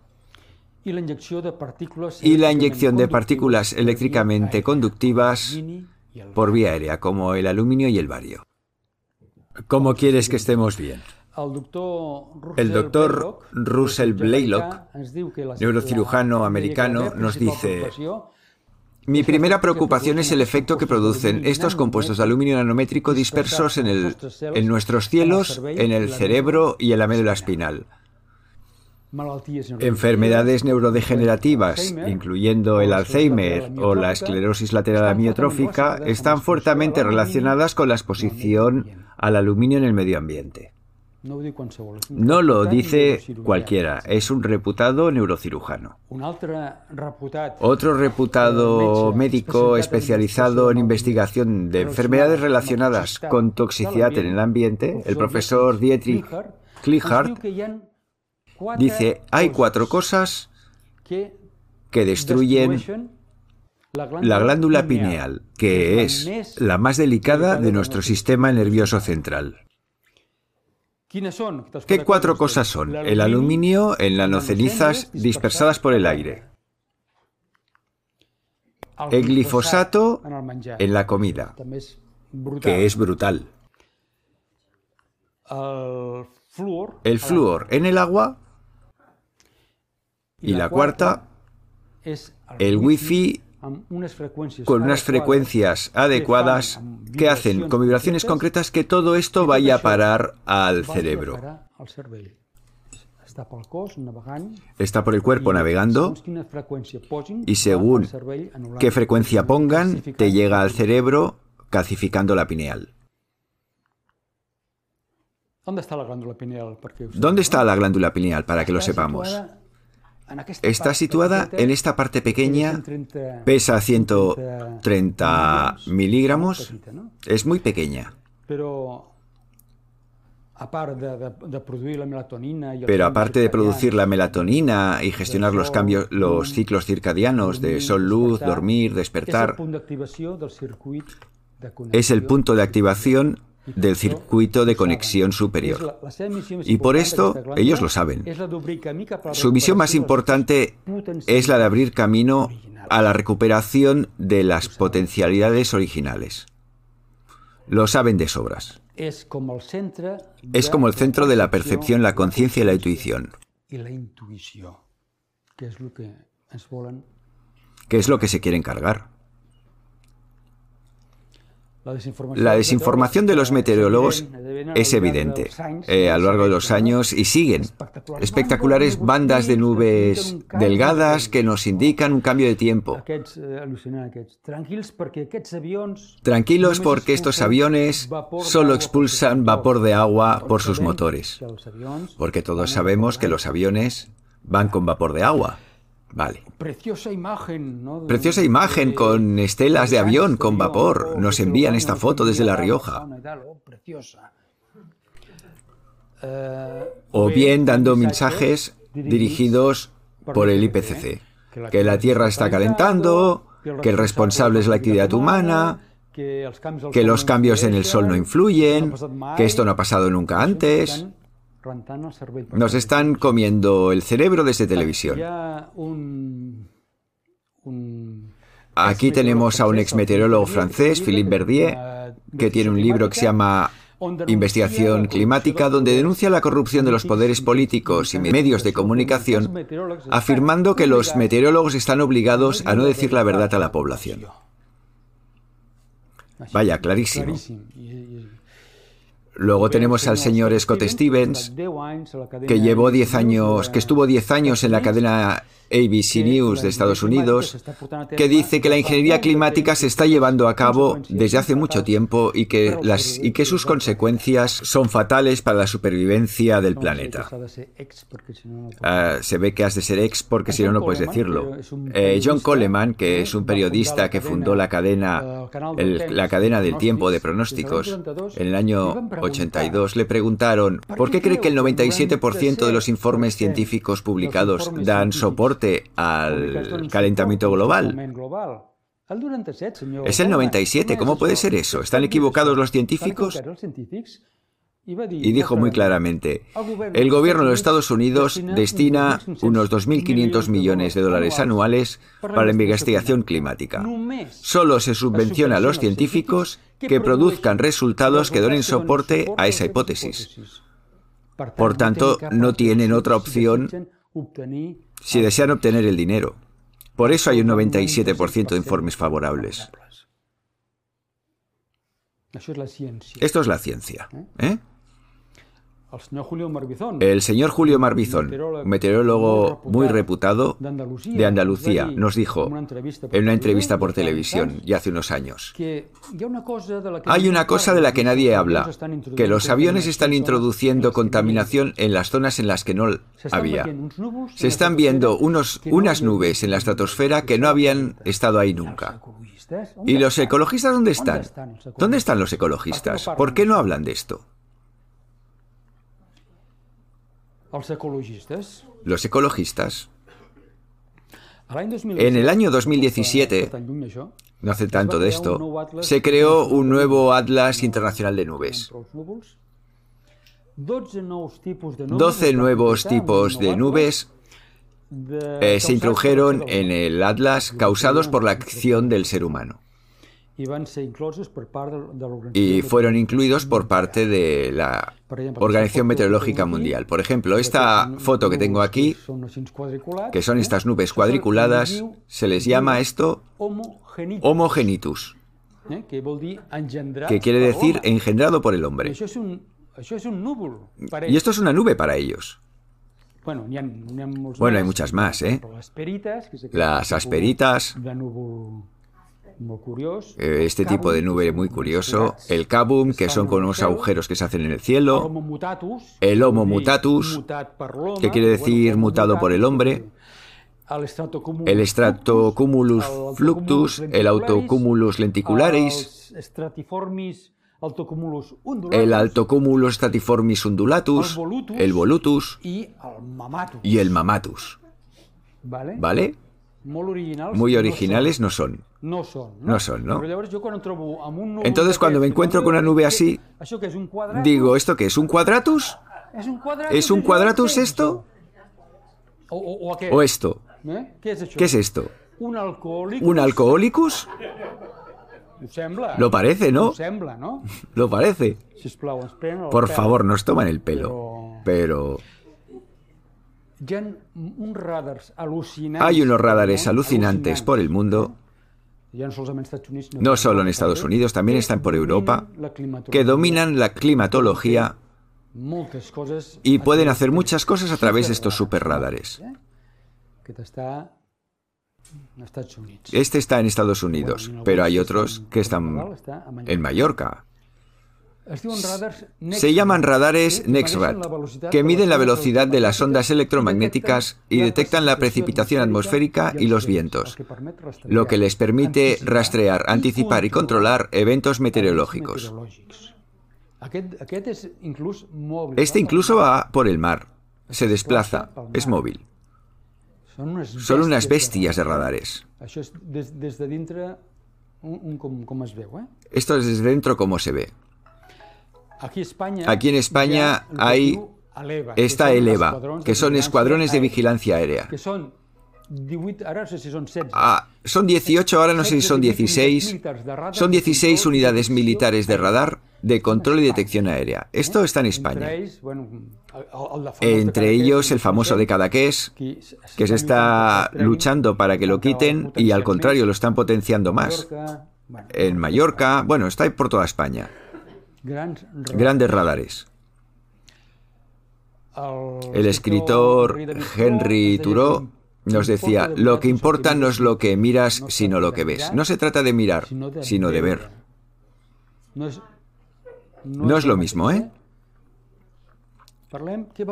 y la inyección de partículas eléctricamente conductivas por vía aérea, como el aluminio y el bario. ¿Cómo quieres que estemos bien? El doctor Russell Blaylock, neurocirujano americano, nos dice, mi primera preocupación es el efecto que producen estos compuestos de aluminio nanométrico dispersos en, el, en nuestros cielos, en el cerebro y en la médula espinal. Enfermedades neurodegenerativas, incluyendo el Alzheimer o la esclerosis lateral amiotrófica, están fuertemente relacionadas con la exposición al aluminio en el medio ambiente. No lo dice cualquiera, es un reputado neurocirujano. Otro reputado médico especializado en investigación de enfermedades relacionadas con toxicidad en el ambiente, el profesor Dietrich Klichhardt, dice, hay cuatro cosas que destruyen la glándula pineal, que es la más delicada de nuestro sistema nervioso central. ¿Qué cuatro cosas son? El aluminio en nanocenizas dispersadas por el aire. El glifosato en la comida, que es brutal. El flúor en el agua. Y la cuarta, el wifi con unas frecuencias adecuadas que hacen con vibraciones concretas que todo esto vaya a parar al cerebro. Está por el cuerpo navegando y según qué frecuencia pongan, te llega al cerebro calcificando la pineal. ¿Dónde está la glándula pineal? Para que lo sepamos. Está situada en esta parte pequeña, pesa 130 miligramos, es muy pequeña. Pero aparte de producir la melatonina y gestionar los cambios, los ciclos circadianos de sol-luz, dormir, despertar, es el punto de activación del circuito de conexión superior. Y por esto ellos lo saben. Su misión más importante es la de abrir camino a la recuperación de las potencialidades originales. Lo saben de sobras. Es como el centro de la percepción, la conciencia y la intuición. ¿Qué es lo que se quieren cargar? La desinformación de los meteorólogos es evidente eh, a lo largo de los años y siguen. Espectaculares bandas de nubes delgadas que nos indican un cambio de tiempo. Tranquilos porque estos aviones solo expulsan vapor de agua por sus motores. Porque todos sabemos que los aviones van con vapor de agua. Vale. Preciosa imagen, ¿no? Preciosa imagen con estelas de avión con vapor. Nos envían esta foto desde La Rioja. O bien dando mensajes dirigidos por el IPCC. Que la Tierra está calentando, que el responsable es la actividad humana, que los cambios en el Sol no influyen, que esto no ha pasado nunca antes. Nos están comiendo el cerebro desde televisión. Aquí tenemos a un ex meteorólogo francés, Philippe Verdier, que tiene un libro que se llama Investigación Climática, donde denuncia la corrupción de los poderes políticos y medios de comunicación, afirmando que los meteorólogos están obligados a no decir la verdad a la población. Vaya, clarísimo. Luego tenemos al señor Scott Stevens, que llevó 10 años, que estuvo 10 años en la cadena ABC News de Estados Unidos, que dice que la ingeniería climática se está llevando a cabo desde hace mucho tiempo y que, las, y que sus consecuencias son fatales para la supervivencia del planeta. Ah, se ve que has de ser ex porque si no, no puedes decirlo. Eh, John Coleman, que es un periodista que fundó la cadena, la cadena del tiempo de pronósticos en el año 82, le preguntaron ¿por qué cree que el 97% de los informes científicos publicados dan soporte al calentamiento global. Es el 97, ¿cómo puede ser eso? ¿Están equivocados los científicos? Y dijo muy claramente, el gobierno de los Estados Unidos destina unos 2.500 millones de dólares anuales para la investigación climática. Solo se subvenciona a los científicos que produzcan resultados que donen soporte a esa hipótesis. Por tanto, no tienen otra opción si desean obtener el dinero. Por eso hay un 97% de informes favorables. Esto es la ciencia. ¿eh? El señor Julio Marbizón, meteorólogo muy reputado de Andalucía, nos dijo en una entrevista por televisión ya hace unos años, hay una cosa de la que nadie habla, que los aviones están introduciendo contaminación en las zonas en las que no había. Se están viendo unos, unas nubes en la estratosfera que no habían estado ahí nunca. ¿Y los ecologistas dónde están? ¿Dónde están los ecologistas? ¿Por qué no hablan de esto? Los ecologistas. En el año 2017, no hace tanto de esto, se creó un nuevo Atlas Internacional de Nubes. 12 nuevos tipos de nubes eh, se introdujeron en el Atlas causados por la acción del ser humano y fueron incluidos por parte de la Organización Meteorológica Mundial. Por ejemplo, esta foto que tengo aquí, que son estas nubes cuadriculadas, se les llama esto homogenitus, que quiere decir engendrado por el hombre. Y esto es una nube para ellos. Bueno, hay muchas más, ¿eh? Las asperitas, eh, este tipo de nube muy curioso, el cabum, que son con unos agujeros que se hacen en el cielo, el homo mutatus, que quiere decir mutado por el hombre, el stratocumulus fluctus, el autocumulus lenticularis, el altocumulus stratiformis undulatus, el volutus y el mamatus. ¿Vale? Muy originales no son. No son, ¿no? son, ¿no? Entonces cuando me encuentro con una nube así, digo, ¿esto qué es? ¿Un cuadratus? ¿Es un cuadratus esto? ¿O esto? ¿Eh? ¿Qué es esto? ¿Un alcohólicus? Lo parece, ¿no? Lo parece. Por favor, nos toman el pelo. Pero... Hay unos radares alucinantes por el mundo, no solo en Estados Unidos, también están por Europa, que dominan la climatología y pueden hacer muchas cosas a través de estos superradares. ¿eh? Este está en Estados Unidos, pero hay otros que están en Mallorca, se llaman radares NEXRAD, que miden la velocidad de las ondas electromagnéticas y detectan la precipitación atmosférica y los vientos, lo que les permite rastrear, anticipar y controlar eventos meteorológicos. Este incluso va por el mar, se desplaza, es móvil. Son unas bestias de radares. Esto es desde dentro como se ve. Aquí en España hay esta ELEVA, que son escuadrones de vigilancia aérea. Ah, son 18, ahora no sé si son 16. Son 16 unidades militares de radar de control y detección aérea. Esto está en España. Entre ellos el famoso de Cadaqués, que se está luchando para que lo quiten y al contrario lo están potenciando más. En Mallorca, bueno, está por toda España grandes radares. El escritor Henry Thoreau nos decía, lo que importa no es lo que miras, sino lo que ves. No se trata de mirar, sino de ver. No es lo mismo, ¿eh?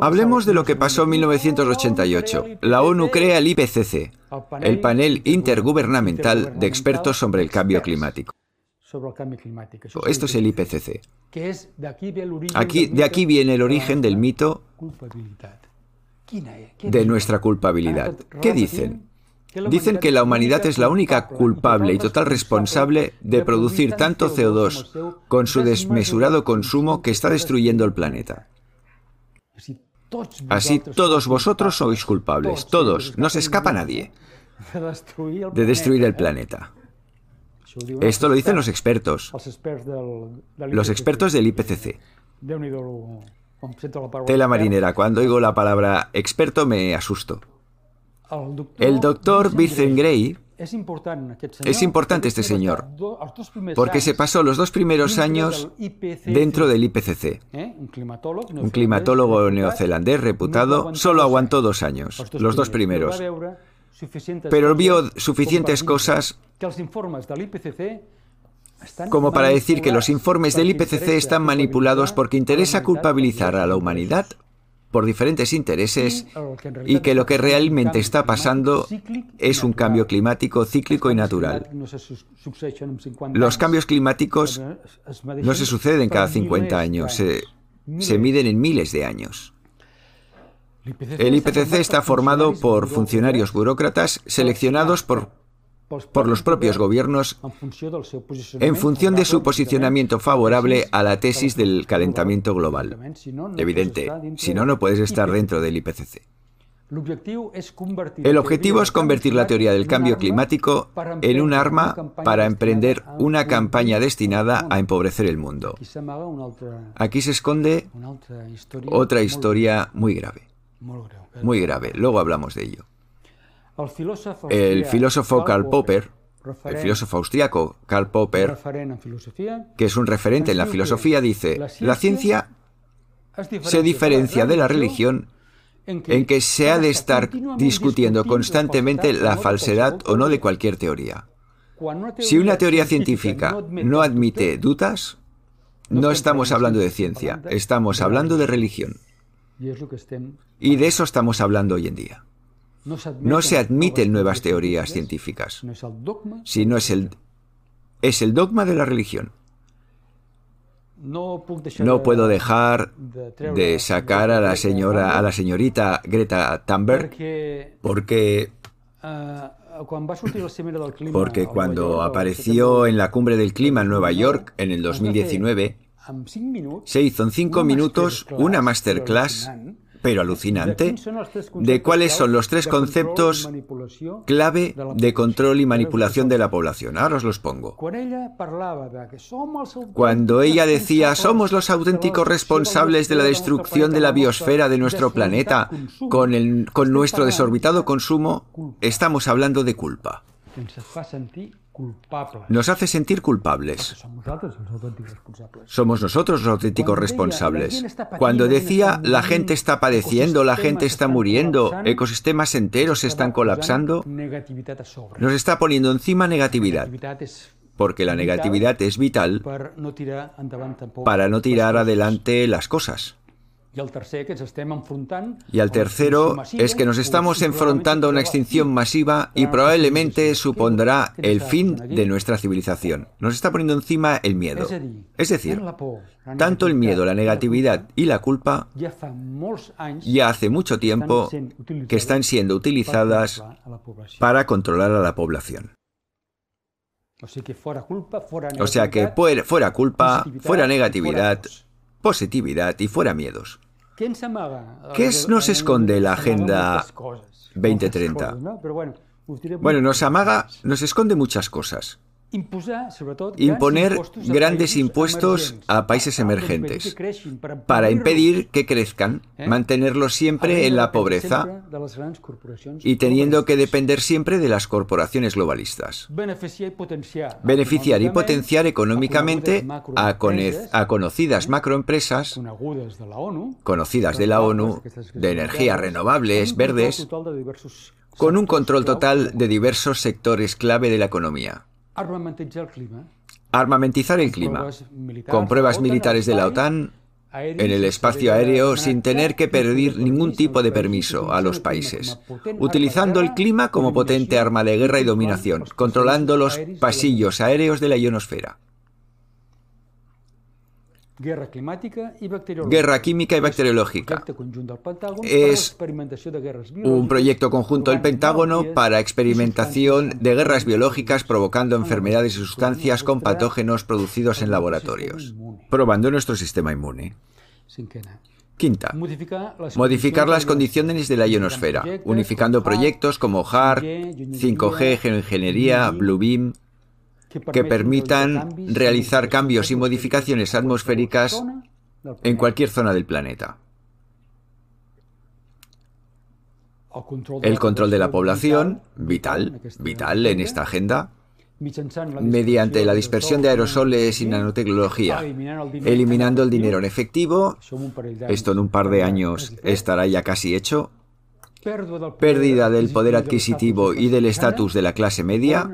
Hablemos de lo que pasó en 1988. La ONU crea el IPCC, el panel intergubernamental de expertos sobre el cambio climático sobre el cambio climático. Esto es el IPCC. aquí, de aquí viene el origen del mito de nuestra culpabilidad. ¿Qué dicen? Dicen que la humanidad es la única culpable y total responsable de producir tanto CO2 con su desmesurado consumo que está destruyendo el planeta. Así todos vosotros sois culpables, todos, no se escapa nadie de destruir el planeta. Esto lo dicen los expertos, los expertos del IPCC. Tela marinera, cuando oigo la palabra experto me asusto. El doctor Vincent Gray. Es importante este señor, porque se pasó los dos primeros años dentro del IPCC. ¿eh? Un climatólogo neozelandés reputado solo aguantó dos años, los dos primeros pero vio suficientes cosas como para decir que los informes del IPCC están manipulados porque interesa culpabilizar a la humanidad por diferentes intereses y que lo que realmente está pasando es un cambio climático cíclico y natural. Los cambios climáticos no se suceden cada 50 años, se, se miden en miles de años. El IPCC está formado por funcionarios burócratas seleccionados por por los propios gobiernos en función de su posicionamiento favorable a la tesis del calentamiento global. Evidente, si no, no puedes estar dentro del IPCC. El objetivo es convertir la teoría del cambio climático en un arma para emprender una campaña destinada a empobrecer el mundo. Aquí se esconde otra historia muy grave. Muy grave. Luego hablamos de ello. El filósofo Karl Popper, el filósofo austriaco Karl Popper, que es un referente en la filosofía, dice, la ciencia se diferencia de la religión en que se ha de estar discutiendo constantemente la falsedad o no de cualquier teoría. Si una teoría científica no admite dudas, no estamos hablando de ciencia, estamos hablando de religión. Y de eso estamos hablando hoy en día. No se admiten nuevas teorías científicas, sino es el, es el dogma de la religión. No puedo dejar de sacar a la señora, a la señorita Greta Thunberg, porque porque cuando apareció en la cumbre del clima en Nueva York en el 2019, se hizo en cinco minutos una masterclass pero alucinante, de cuáles son los tres conceptos clave de control y manipulación de la población. Ahora os los pongo. Cuando ella decía, somos los auténticos responsables de la destrucción de la biosfera de nuestro planeta con, el, con nuestro desorbitado consumo, estamos hablando de culpa. Nos hace sentir culpables. Somos nosotros los auténticos responsables. Cuando decía la gente está padeciendo, la gente está muriendo, ecosistemas enteros están colapsando, nos está poniendo encima negatividad. Porque la negatividad es vital para no tirar adelante las cosas. Y al tercero es que nos estamos enfrentando a una extinción masiva y probablemente supondrá el fin de nuestra civilización. Nos está poniendo encima el miedo. Es decir, tanto el miedo, la negatividad y la culpa ya hace mucho tiempo que están siendo utilizadas para controlar a la población. O sea que fuera culpa, fuera negatividad, positividad y fuera miedos. ¿Qué nos esconde la Agenda 2030? Bueno, nos amaga, nos esconde muchas cosas. Imponer grandes impuestos a países emergentes para impedir que crezcan, ¿eh? mantenerlos siempre en la pobreza y teniendo que depender siempre de las corporaciones globalistas. Beneficiar y potenciar económicamente a, conocidas macroempresas conocidas de la ONU, de energías renovables, verdes, con un control total de diversos sectores clave de la economía. Armamentizar el clima. Con pruebas militares de la OTAN en el espacio aéreo sin tener que pedir ningún tipo de permiso a los países, utilizando el clima como potente arma de guerra y dominación, controlando los pasillos aéreos de la ionosfera. Guerra química y bacteriológica. Es un proyecto conjunto del Pentágono para experimentación de guerras biológicas provocando enfermedades y sustancias con patógenos producidos en laboratorios, probando nuestro sistema inmune. Quinta, modificar las condiciones de la ionosfera, unificando proyectos como HARP, 5G, geoingeniería, Bluebeam, que permitan realizar cambios y modificaciones atmosféricas en cualquier zona del planeta. El control de la población, vital, vital en esta agenda, mediante la dispersión de aerosoles y nanotecnología, eliminando el dinero en efectivo, esto en un par de años estará ya casi hecho, pérdida del poder adquisitivo y del estatus de la clase media,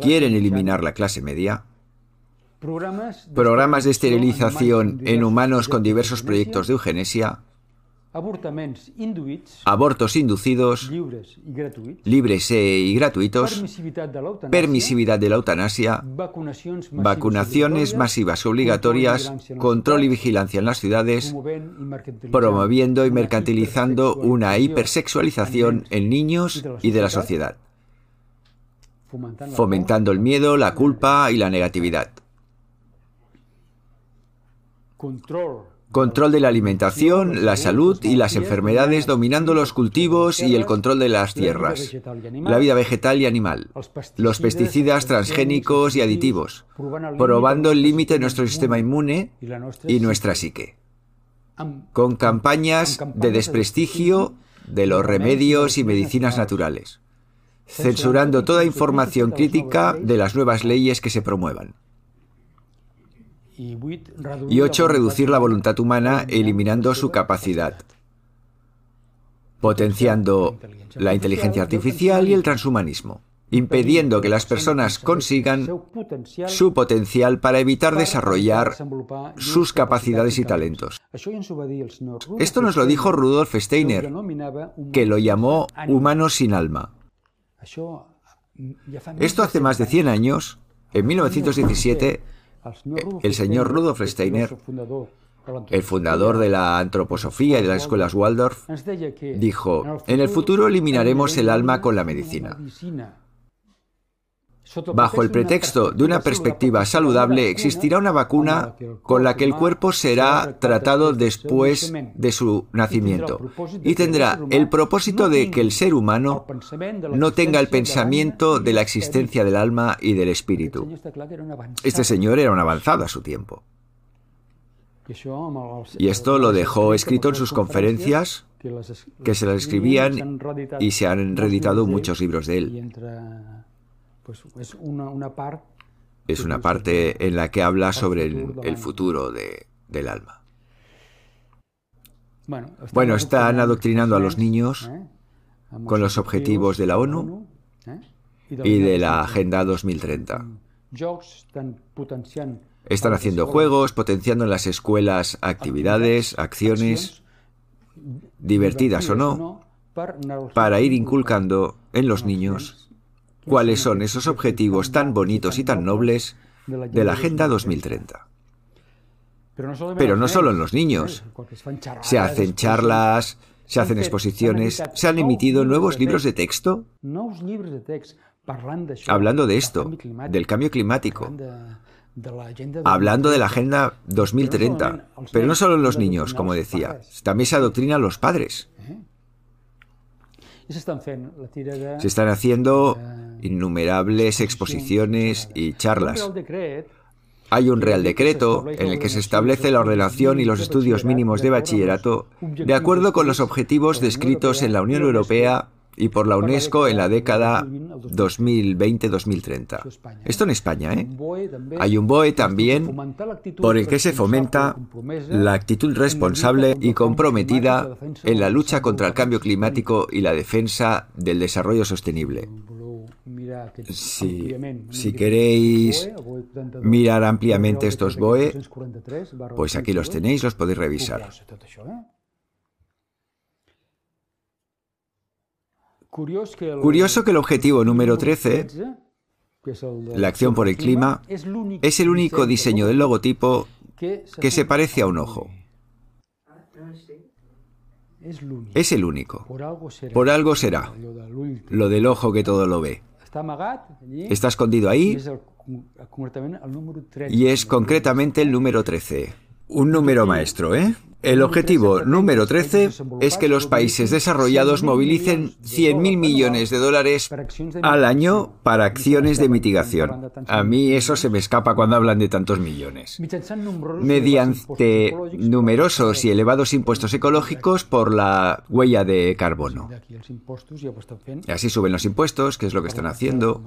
quieren eliminar la clase media, programas de esterilización en humanos con diversos proyectos de eugenesia, abortos inducidos, libres y gratuitos, permisividad de la eutanasia, vacunaciones masivas obligatorias, control y vigilancia en las ciudades, promoviendo y mercantilizando una hipersexualización en niños y de la sociedad fomentando el miedo, la culpa y la negatividad. Control de la alimentación, la salud y las enfermedades dominando los cultivos y el control de las tierras, la vida vegetal y animal, los pesticidas transgénicos y aditivos, probando el límite de nuestro sistema inmune y nuestra psique, con campañas de desprestigio de los remedios y medicinas naturales, censurando toda información crítica de las nuevas leyes que se promuevan. Y ocho, reducir la voluntad humana eliminando su capacidad, potenciando la inteligencia artificial y el transhumanismo, impidiendo que las personas consigan su potencial para evitar desarrollar sus capacidades y talentos. Esto nos lo dijo Rudolf Steiner, que lo llamó humano sin alma. Esto hace más de 100 años, en 1917, el señor Rudolf Steiner, el fundador de la antroposofía y de las escuelas Waldorf, dijo, en el futuro eliminaremos el alma con la medicina. Bajo el pretexto de una perspectiva saludable, existirá una vacuna con la que el cuerpo será tratado después de su nacimiento y tendrá el propósito de que el ser humano no tenga el pensamiento de la existencia del alma y del espíritu. Este señor era un avanzado a su tiempo. Y esto lo dejó escrito en sus conferencias, que se las escribían y se han reeditado muchos libros de él. Pues es una, parte en la que habla sobre el, futuro del alma. Bueno, están adoctrinando a los niños ¿eh? con los objetivos de la ONU ¿eh? y de la Agenda 2030. Están haciendo juegos, potenciando en las escuelas actividades, acciones, divertidas o no, para ir inculcando en los niños cuáles son esos objetivos tan bonitos y tan nobles de la Agenda 2030. Pero no solo en los niños. Se hacen charlas, se hacen exposiciones, se han emitido nuevos libros de texto. hablando de esto, del cambio climático, hablando de la Agenda 2030. Pero no solo en los niños, como decía, también se adoctrina a los padres. Se están haciendo innumerables exposiciones y charlas. Hay un Real Decreto en el que se establece la ordenación y los estudios mínimos de bachillerato de acuerdo con los objetivos descritos en la Unión Europea y por la UNESCO en la década 2020-2030. Esto en España, ¿eh? Hay un BOE también por el que se fomenta la actitud responsable y comprometida en la lucha contra el cambio climático y la defensa del desarrollo sostenible. Si, si queréis mirar ampliamente estos BOE, pues aquí los tenéis, los podéis revisar. Curioso que el objetivo número 13, la acción por el clima, es el único diseño del logotipo que se parece a un ojo. Es el único. Por algo será. Lo del ojo que todo lo ve. Está escondido ahí y es concretamente el número 13. Un número maestro, ¿eh? El objetivo número 13 es que los países desarrollados movilicen 100.000 millones de dólares al año para acciones de mitigación. A mí eso se me escapa cuando hablan de tantos millones. Mediante numerosos y elevados impuestos ecológicos por la huella de carbono. Y así suben los impuestos, que es lo que están haciendo.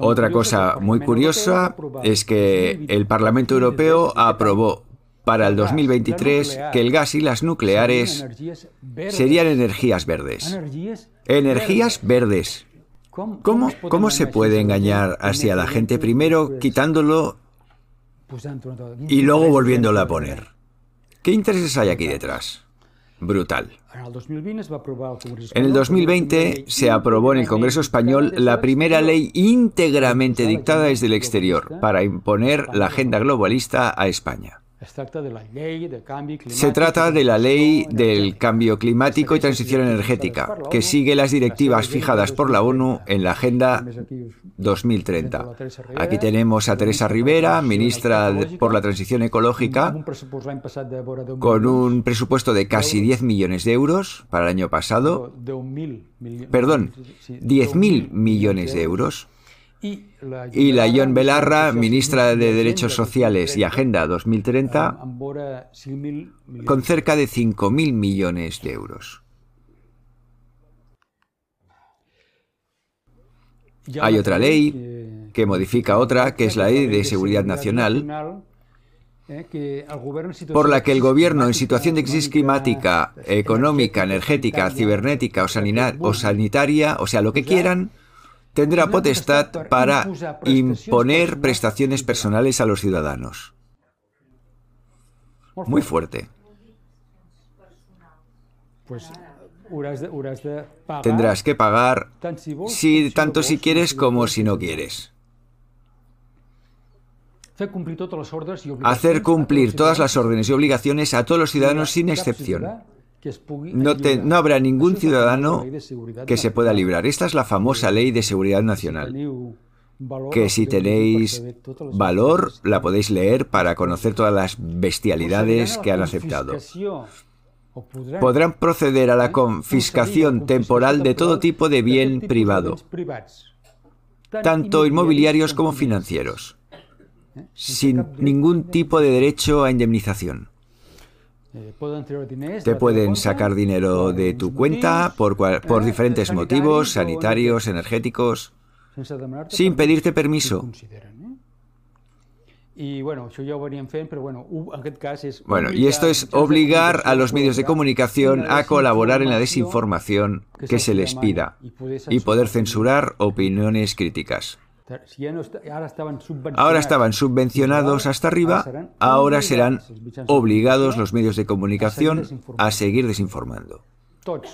Otra cosa muy curiosa es que el Parlamento Europeo aprobó para el 2023 que el gas y las nucleares serían energías verdes. Energías verdes. ¿Cómo, cómo se puede engañar así a la gente primero quitándolo y luego volviéndolo a poner? ¿Qué intereses hay aquí detrás? Brutal. En el 2020 se aprobó en el Congreso español la primera ley íntegramente dictada desde el exterior para imponer la agenda globalista a España. Se trata de la ley del cambio climático y transición energética, que sigue las directivas fijadas por la ONU en la Agenda 2030. Aquí tenemos a Teresa Rivera, ministra por la Transición Ecológica, con un presupuesto de casi 10 millones de euros para el año pasado. Perdón, 10.000 millones de euros y la Ion Belarra, ministra de Derechos Sociales y Agenda 2030, con cerca de 5.000 millones de euros. Hay otra ley que modifica otra, que es la Ley de Seguridad Nacional, por la que el gobierno en situación de crisis climática, económica, energética, cibernética o, sanitaria, o sea, lo que quieran, tendrá potestad para imponer prestaciones personales a los ciudadanos. Muy fuerte. Pues, Tendrás que pagar si, tanto si quieres como si no quieres. Hacer cumplir todas las órdenes y obligaciones a todos los ciudadanos sin excepción. No, habrá ningún ciudadano que se pueda librar. Esta es la famosa Ley de Seguridad Nacional, que si tenéis valor la podéis leer para conocer todas las bestialidades que han aceptado. Podrán proceder a la confiscación temporal de todo tipo de bien privado, tanto inmobiliarios como financieros, sin ningún tipo de derecho a indemnización. Eh, Te pueden sacar dinero de tu cuenta por, por eh, diferentes motivos, sanitarios, energéticos, sin pedirte permiso. Bueno, y esto es obligar a los medios de comunicación a colaborar en la desinformación que se les pida y poder censurar opiniones críticas. Ahora estaban subvencionados hasta arriba, ahora serán obligados los medios de comunicación a seguir desinformando.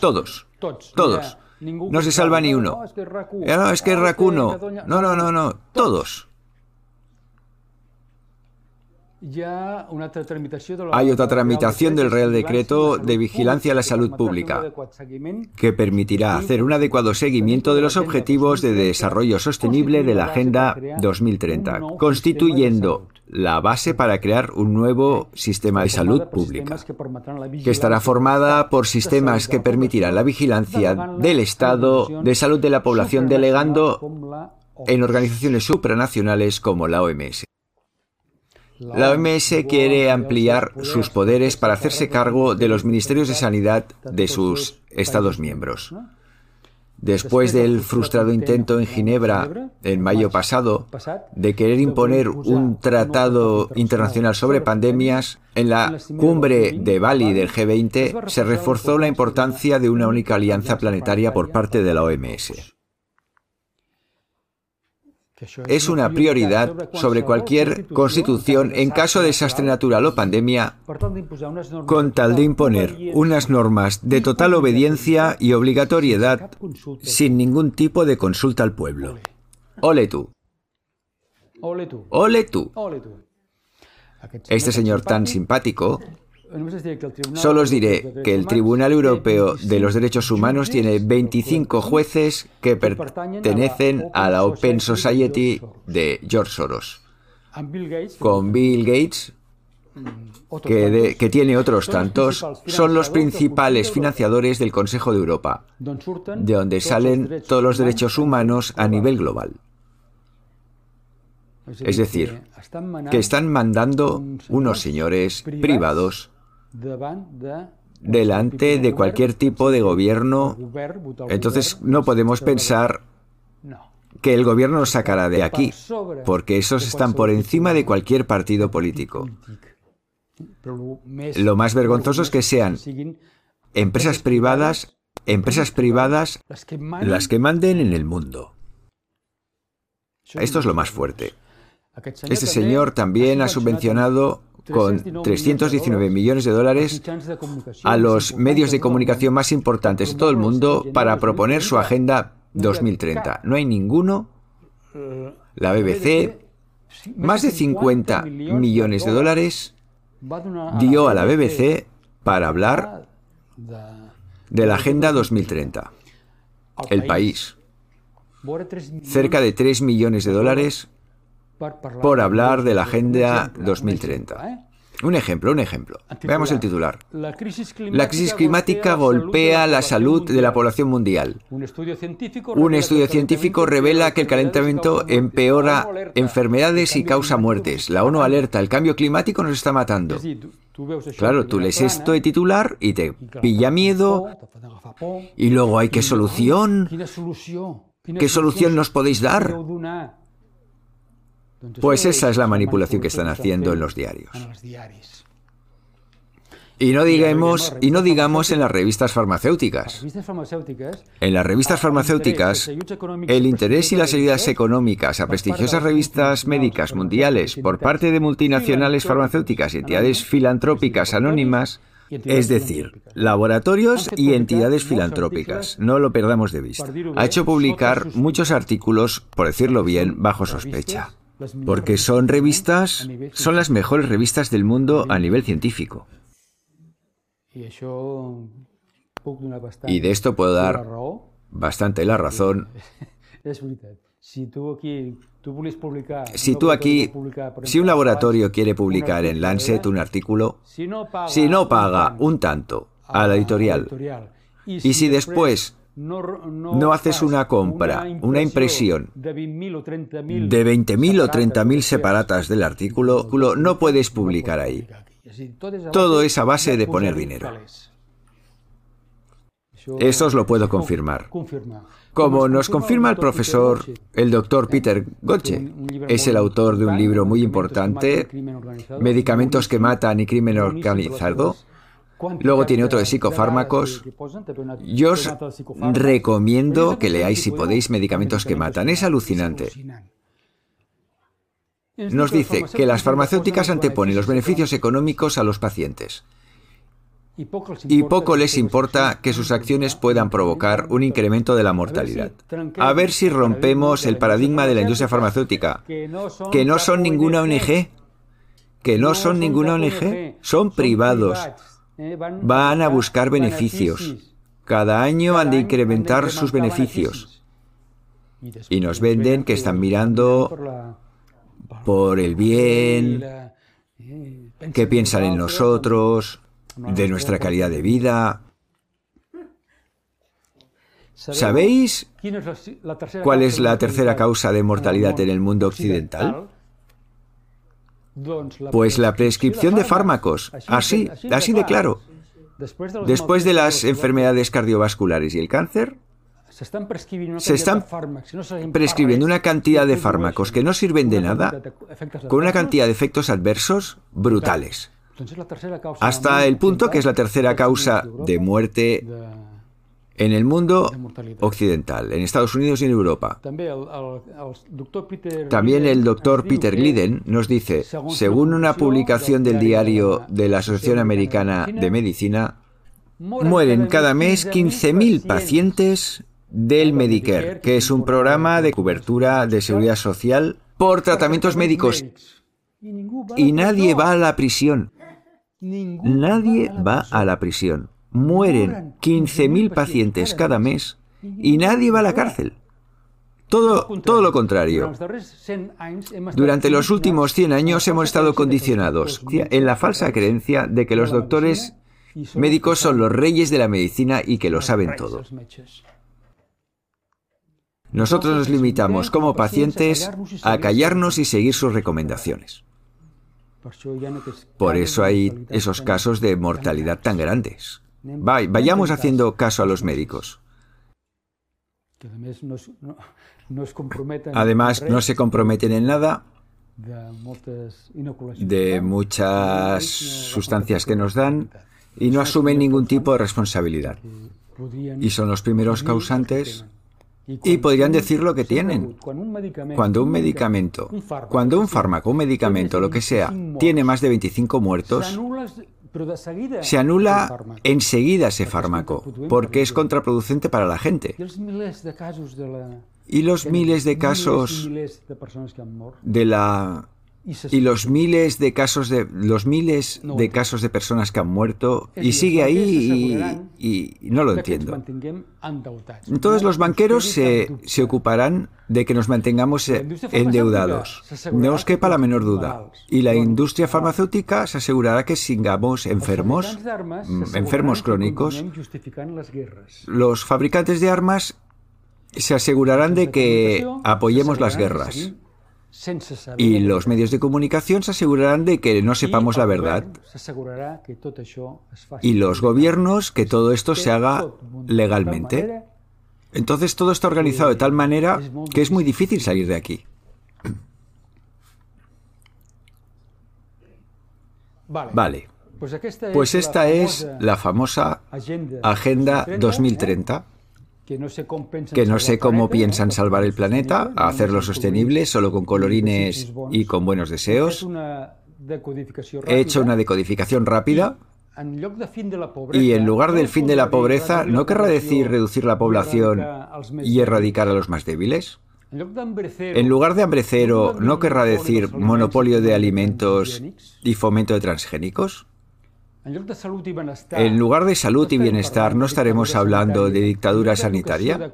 Todos, todos. No se salva ni uno. No, es que es racuno. No, no, no, no. Todos. Hay otra tramitación del Real Decreto de Vigilancia a la Salud Pública que permitirá hacer un adecuado seguimiento de los objetivos de desarrollo sostenible de la Agenda 2030, constituyendo la base para crear un nuevo sistema de salud pública, que estará formada por sistemas que permitirán la vigilancia del estado de salud de la población delegando en organizaciones supranacionales como la OMS. La OMS quiere ampliar sus poderes para hacerse cargo de los ministerios de sanidad de sus Estados miembros. Después del frustrado intento en Ginebra en mayo pasado de querer imponer un tratado internacional sobre pandemias, en la cumbre de Bali del G20 se reforzó la importancia de una única alianza planetaria por parte de la OMS es una prioridad sobre cualquier constitución en caso de desastre natural o pandemia, con tal de imponer unas normas de total obediencia y obligatoriedad sin ningún tipo de consulta al pueblo. Ole tú. Ole tú. Este señor tan simpático Solo os diré que el Tribunal Europeo de los Derechos Humanos tiene 25 jueces que pertenecen a la Open Society de George Soros. Con Bill Gates, que, que, tiene otros tantos, son los principales financiadores del Consejo de Europa, de donde salen todos los derechos humanos a nivel global. Es decir, que están mandando unos señores privados delante de cualquier tipo de gobierno. Entonces no podemos pensar que el gobierno nos sacará de aquí, porque esos están por encima de cualquier partido político. Lo más vergonzoso es que sean empresas privadas, empresas privadas las que manden en el mundo. Esto es lo más fuerte. Este señor también ha subvencionado con 319 millones de dólares a los medios de comunicación más importantes de todo el mundo para proponer su Agenda 2030. No hay ninguno. La BBC, más de 50 millones de dólares dio a la BBC para hablar de la Agenda 2030. El país. Cerca de 3 millones de dólares por hablar de la Agenda 2030. Un ejemplo, un ejemplo. Veamos el titular. La crisis climática golpea la salud de la población mundial. Un estudio científico revela que el calentamiento empeora enfermedades y causa muertes. La ONU alerta, el cambio climático nos está matando. Claro, tú lees esto de titular y te pilla miedo. Y luego hay qué solución. ¿Qué solución nos podéis dar? Pues esa es la manipulación que están haciendo en los diarios. Y no digamos, y no digamos en las revistas farmacéuticas. En las revistas farmacéuticas, el interés y las ayudas económicas a prestigiosas revistas médicas mundiales por parte de multinacionales farmacéuticas y entidades filantrópicas anónimas, es decir, laboratorios y entidades filantrópicas, no lo perdamos de vista, ha hecho publicar muchos artículos, por decirlo bien, bajo sospecha. Porque son revistas, son las mejores revistas del mundo a nivel científico. Y de esto puedo dar bastante la razón. Si tú aquí, si un laboratorio quiere publicar en Lancet un artículo, si no paga un tanto a la editorial, y si después no, haces una compra, una impresión de 20.000 o 30.000 separatas del artículo, no puedes publicar ahí. Todo es a base de poner dinero. Eso os lo puedo confirmar. Como nos confirma el profesor, el doctor Peter Gotche, es el autor de un libro muy importante, Medicamentos que matan y crimen organizado, Luego tiene otro de psicofármacos. Yo os recomiendo que leáis si podéis medicamentos que matan. Es alucinante. Nos dice que las farmacéuticas anteponen los beneficios económicos a los pacientes. Y poco les importa que sus acciones puedan provocar un incremento de la mortalidad. A ver si rompemos el paradigma de la industria farmacéutica, que no son ninguna ONG, que no son ninguna ONG, son privados, van a buscar beneficios. Cada año han de incrementar sus beneficios. Y nos venden que están mirando por el bien, eh, que piensan en nosotros, de nuestra calidad de vida. ¿Sabéis cuál es la tercera causa de mortalidad en el mundo occidental? Pues la prescripción de fármacos, así, así de claro. Después de las enfermedades cardiovasculares y el cáncer, se están prescribiendo una cantidad de fármacos que no sirven de nada, con una cantidad de efectos adversos brutales. Hasta el punto que es la tercera causa de muerte en el mundo occidental, en Estados Unidos y en Europa. También el doctor Peter Glidden nos dice, según una publicación del diario de la Asociación Americana de Medicina, mueren cada mes 15.000 pacientes del Medicare, que es un programa de cobertura de seguridad social por tratamientos médicos. Y nadie va a la prisión. Nadie va a la prisión mueren 15.000 pacientes cada mes y nadie va a la cárcel. Todo, todo lo contrario. Durante los últimos 100 años hemos estado condicionados en la falsa creencia de que los doctores médicos son los reyes de la medicina y que lo saben todo. Nosotros nos limitamos como pacientes a callarnos y seguir sus recomendaciones. Por eso hay esos casos de mortalidad tan grandes vayamos haciendo caso a los médicos. Además, no se comprometen en nada de muchas sustancias que nos dan y no asumen ningún tipo de responsabilidad. Y son los primeros causantes y podrían decir lo que tienen. Cuando un medicamento, cuando un fármaco, un medicamento, lo que sea, tiene más de 25 muertos, se anula enseguida ese fármaco porque es contraproducente para la gente. Y los miles de casos de la y los miles de casos de los miles de casos de personas que han muerto y sigue ahí y, no lo entiendo. Entonces los banqueros se, se, ocuparán de que nos mantengamos endeudados. No os quepa la menor duda. Y la industria farmacéutica se asegurará que sigamos enfermos, mm, enfermos crónicos. Los fabricantes de armas se asegurarán de que apoyemos las guerras. Y los medios de comunicación se asegurarán de que no sepamos la verdad. Y los gobiernos que todo esto se haga legalmente. Entonces todo está organizado de tal manera que es muy difícil salir de aquí. Vale. Pues esta es la famosa Agenda 2030 que no sé cómo piensan salvar el planeta, hacerlo sostenible solo con colorines y con buenos deseos. He hecho una decodificación rápida y en lugar del fin de la pobreza, ¿no querrá decir reducir la población y erradicar a los más débiles? En lugar de hambre cero, ¿no querrá decir monopolio de alimentos y fomento de transgénicos? En lugar de salud y bienestar, ¿no estaremos hablando de dictadura sanitaria?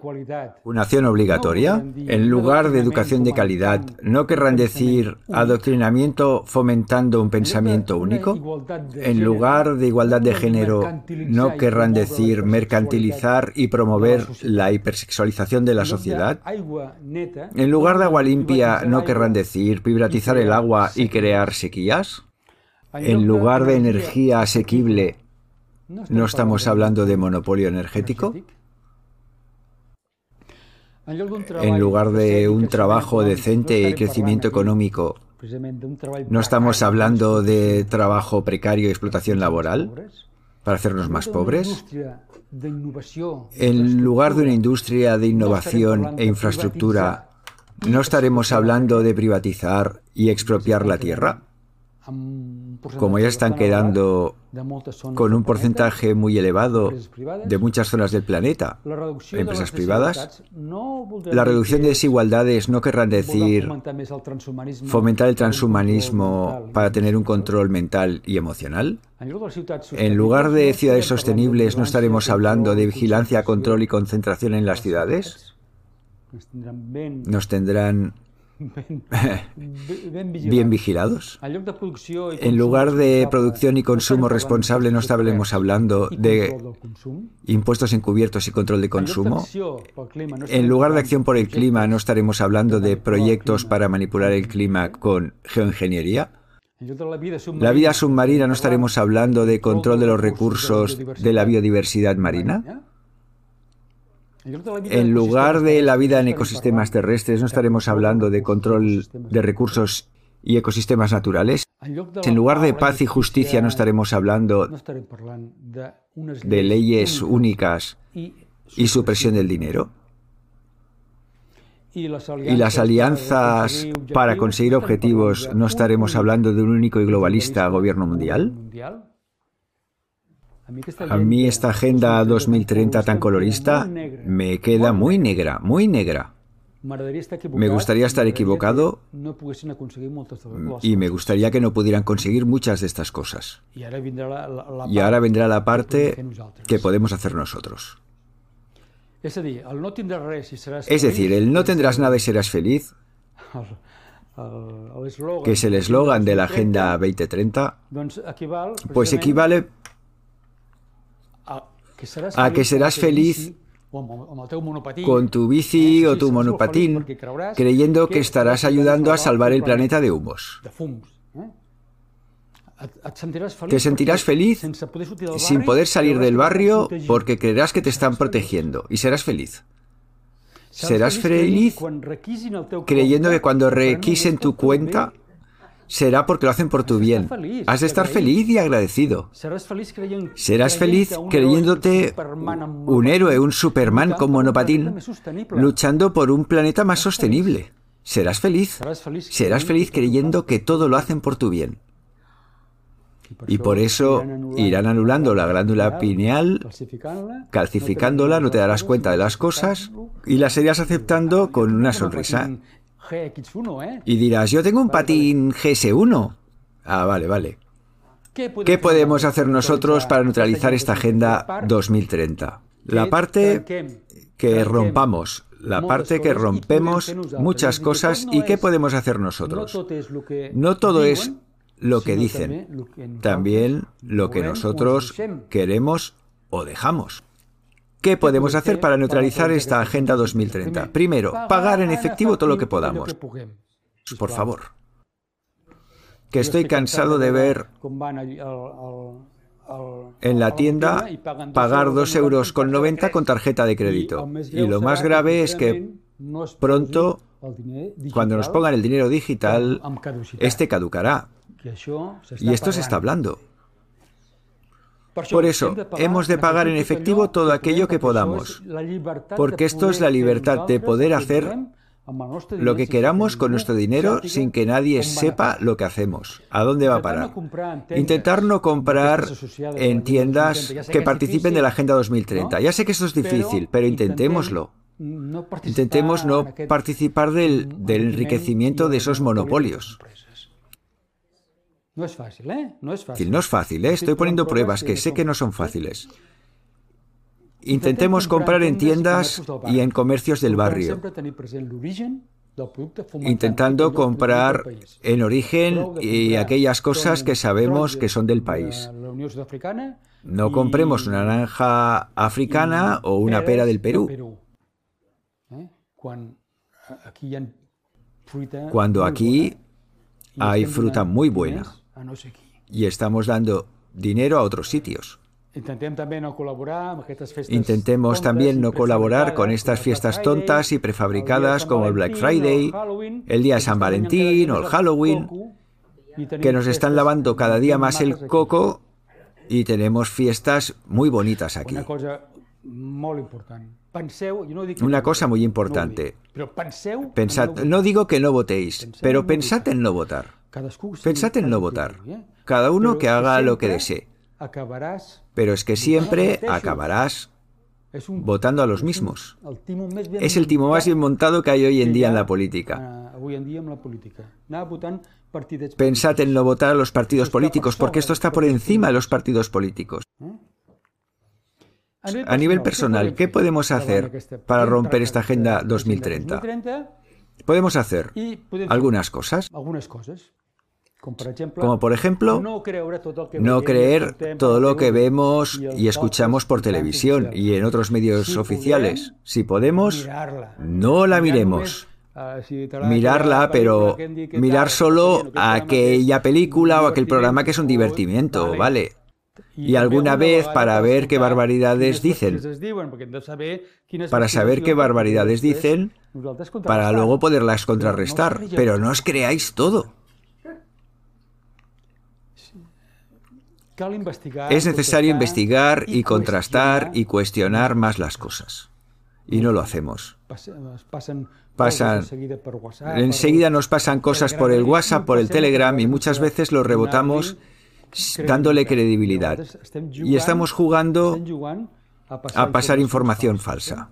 ¿Una acción obligatoria? En lugar de educación de calidad, ¿no querrán decir adoctrinamiento fomentando un pensamiento único? En lugar de igualdad de género, ¿no querrán decir mercantilizar y promover la hipersexualización de la sociedad? En lugar de agua limpia, ¿no querrán decir privatizar el agua y crear sequías? En lugar de energía asequible, ¿no estamos hablando de monopolio energético? En lugar de un trabajo decente y crecimiento económico, ¿no estamos hablando de trabajo precario y explotación laboral para hacernos más pobres? En lugar de una industria de innovación e infraestructura, ¿no estaremos hablando de privatizar y expropiar la tierra? Como ya están quedando con un porcentaje muy elevado de muchas zonas del planeta, empresas privadas, la reducción de desigualdades no querrán decir fomentar el transhumanismo para tener un control mental y emocional. En lugar de ciudades sostenibles, ¿no estaremos hablando de vigilancia, control y concentración en las ciudades? Nos tendrán bien vigilados. En lugar de producción y consumo responsable, no estaremos hablando de impuestos encubiertos y control de consumo. En lugar de acción por el clima, no estaremos hablando de proyectos para manipular el clima con geoingeniería. La vida submarina, no estaremos hablando de control de los recursos de la biodiversidad marina. En lugar de la vida en ecosistemas terrestres, no estaremos hablando de control de recursos y ecosistemas naturales. En lugar de paz y justicia, no estaremos hablando de leyes únicas y supresión del dinero. Y las alianzas para conseguir objetivos, ¿no estaremos hablando de un único y globalista gobierno mundial? A mí esta Agenda 2030 tan colorista me queda muy negra, muy negra. Me gustaría estar equivocado y me gustaría que no pudieran conseguir muchas de estas cosas. Y ahora vendrá la parte que podemos hacer nosotros. Es decir, el no tendrás nada y serás feliz, que es el eslogan de la Agenda 2030, pues equivale a que serás feliz con tu bici o tu monopatín, creyendo que estarás ayudando a salvar el planeta de humos. Te sentirás feliz sin poder salir del barrio porque creerás que te están protegiendo y serás feliz. Serás feliz creyendo que cuando requisen tu cuenta será porque lo hacen por tu bien. Has de estar feliz y agradecido. Serás feliz creyéndote un héroe, un Superman con monopatín, luchando por un planeta más sostenible. Serás feliz. Serás feliz creyendo que todo lo hacen por tu bien. Y por eso irán anulando la glándula pineal, calcificándola, no te darás cuenta de las cosas y las irás aceptando con una sonrisa Y dirás, yo tengo un patín GS1. Ah, vale, vale. ¿Qué podemos hacer nosotros para neutralizar esta Agenda 2030? La parte que rompamos, la parte que rompemos muchas cosas y qué podemos hacer nosotros. No todo es lo que dicen, también lo que nosotros queremos o dejamos. ¿Qué podemos hacer para neutralizar esta Agenda 2030? Primero, pagar en efectivo todo lo que podamos. Por favor. Que estoy cansado de ver en la tienda pagar 2,90 euros con con tarjeta de crédito. Y lo más grave es que pronto, cuando nos pongan el dinero digital, este caducará. Y esto se está hablando. Por eso, hemos de pagar en efectivo todo aquello que podamos, porque esto es la libertad de poder hacer lo que queramos con nuestro dinero sin que nadie sepa lo que hacemos. ¿A dónde va a parar? Intentar no comprar en tiendas que participen de la Agenda 2030. Ya sé que eso es difícil, pero intentémoslo. Intentemos no participar del, del enriquecimiento de esos monopolios. No es fácil, ¿eh? No es fácil. No es fácil, ¿eh? Estoy poniendo pruebas que sé que no son fáciles. Intentemos comprar en tiendas y en comercios del barrio, intentando comprar en origen y aquellas cosas que sabemos que son del país. No compremos una naranja africana o una pera del Perú. ¿Eh? Cuando aquí hay fruta muy buena y estamos dando dinero a otros sitios. Intentemos también no colaborar con estas fiestas tontas y prefabricadas como el Black Friday, el día de San Valentín o el Halloween, que nos están lavando cada día más el coco y tenemos fiestas muy bonitas aquí. Una cosa muy importante. Pensad, no digo que no votéis, pero pensad en no votar. Pensad en no votar. Cada uno que haga lo que desee. Pero es que siempre acabarás votando a los mismos. Es el timo más bien montado que hay hoy en día en la política. Pensad en no votar a los partidos políticos, porque esto está por encima de los partidos políticos. A nivel personal, ¿qué podemos hacer para romper esta Agenda 2030? Podemos hacer algunas cosas. Como por ejemplo, no creer todo lo que vemos y escuchamos por televisión y en otros medios oficiales. Si podemos, no la miremos. Ah, Mirarla, pero mirar solo aquella película o aquel programa que es un divertimiento, ¿vale? Y alguna vez para ver qué barbaridades dicen. Para saber qué barbaridades dicen, para luego poderlas contrarrestar. Pero no os creáis todo. Es necesario investigar y contrastar y cuestionar más las cosas. Y no lo hacemos. Pasan, enseguida nos pasan cosas por el WhatsApp, por el Telegram y muchas veces lo rebotamos dándole credibilidad. Y estamos jugando a pasar información falsa.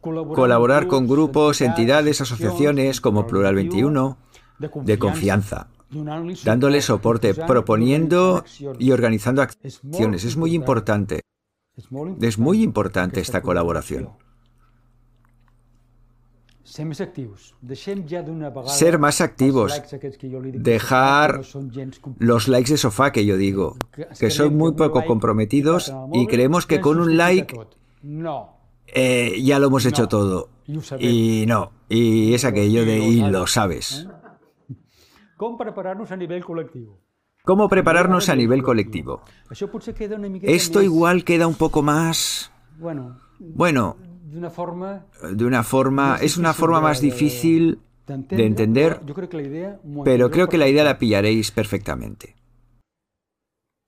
Colaborar con grupos, entidades, asociaciones como Plural 21 de confianza dándole soporte, proponiendo y organizando acciones. Es muy importante. Es muy importante esta colaboración. Ser más activos. Dejar los likes de sofá que yo digo, que son muy poco comprometidos y creemos que con un like eh, ya lo hemos hecho todo. Y no, y es aquello de y lo sabes. ¿Cómo prepararnos a nivel colectivo? ¿Cómo prepararnos a nivel colectivo? Esto igual queda un poco más... Bueno, de una forma... De una forma... Es una forma más difícil de entender, pero creo que la idea la pillaréis perfectamente.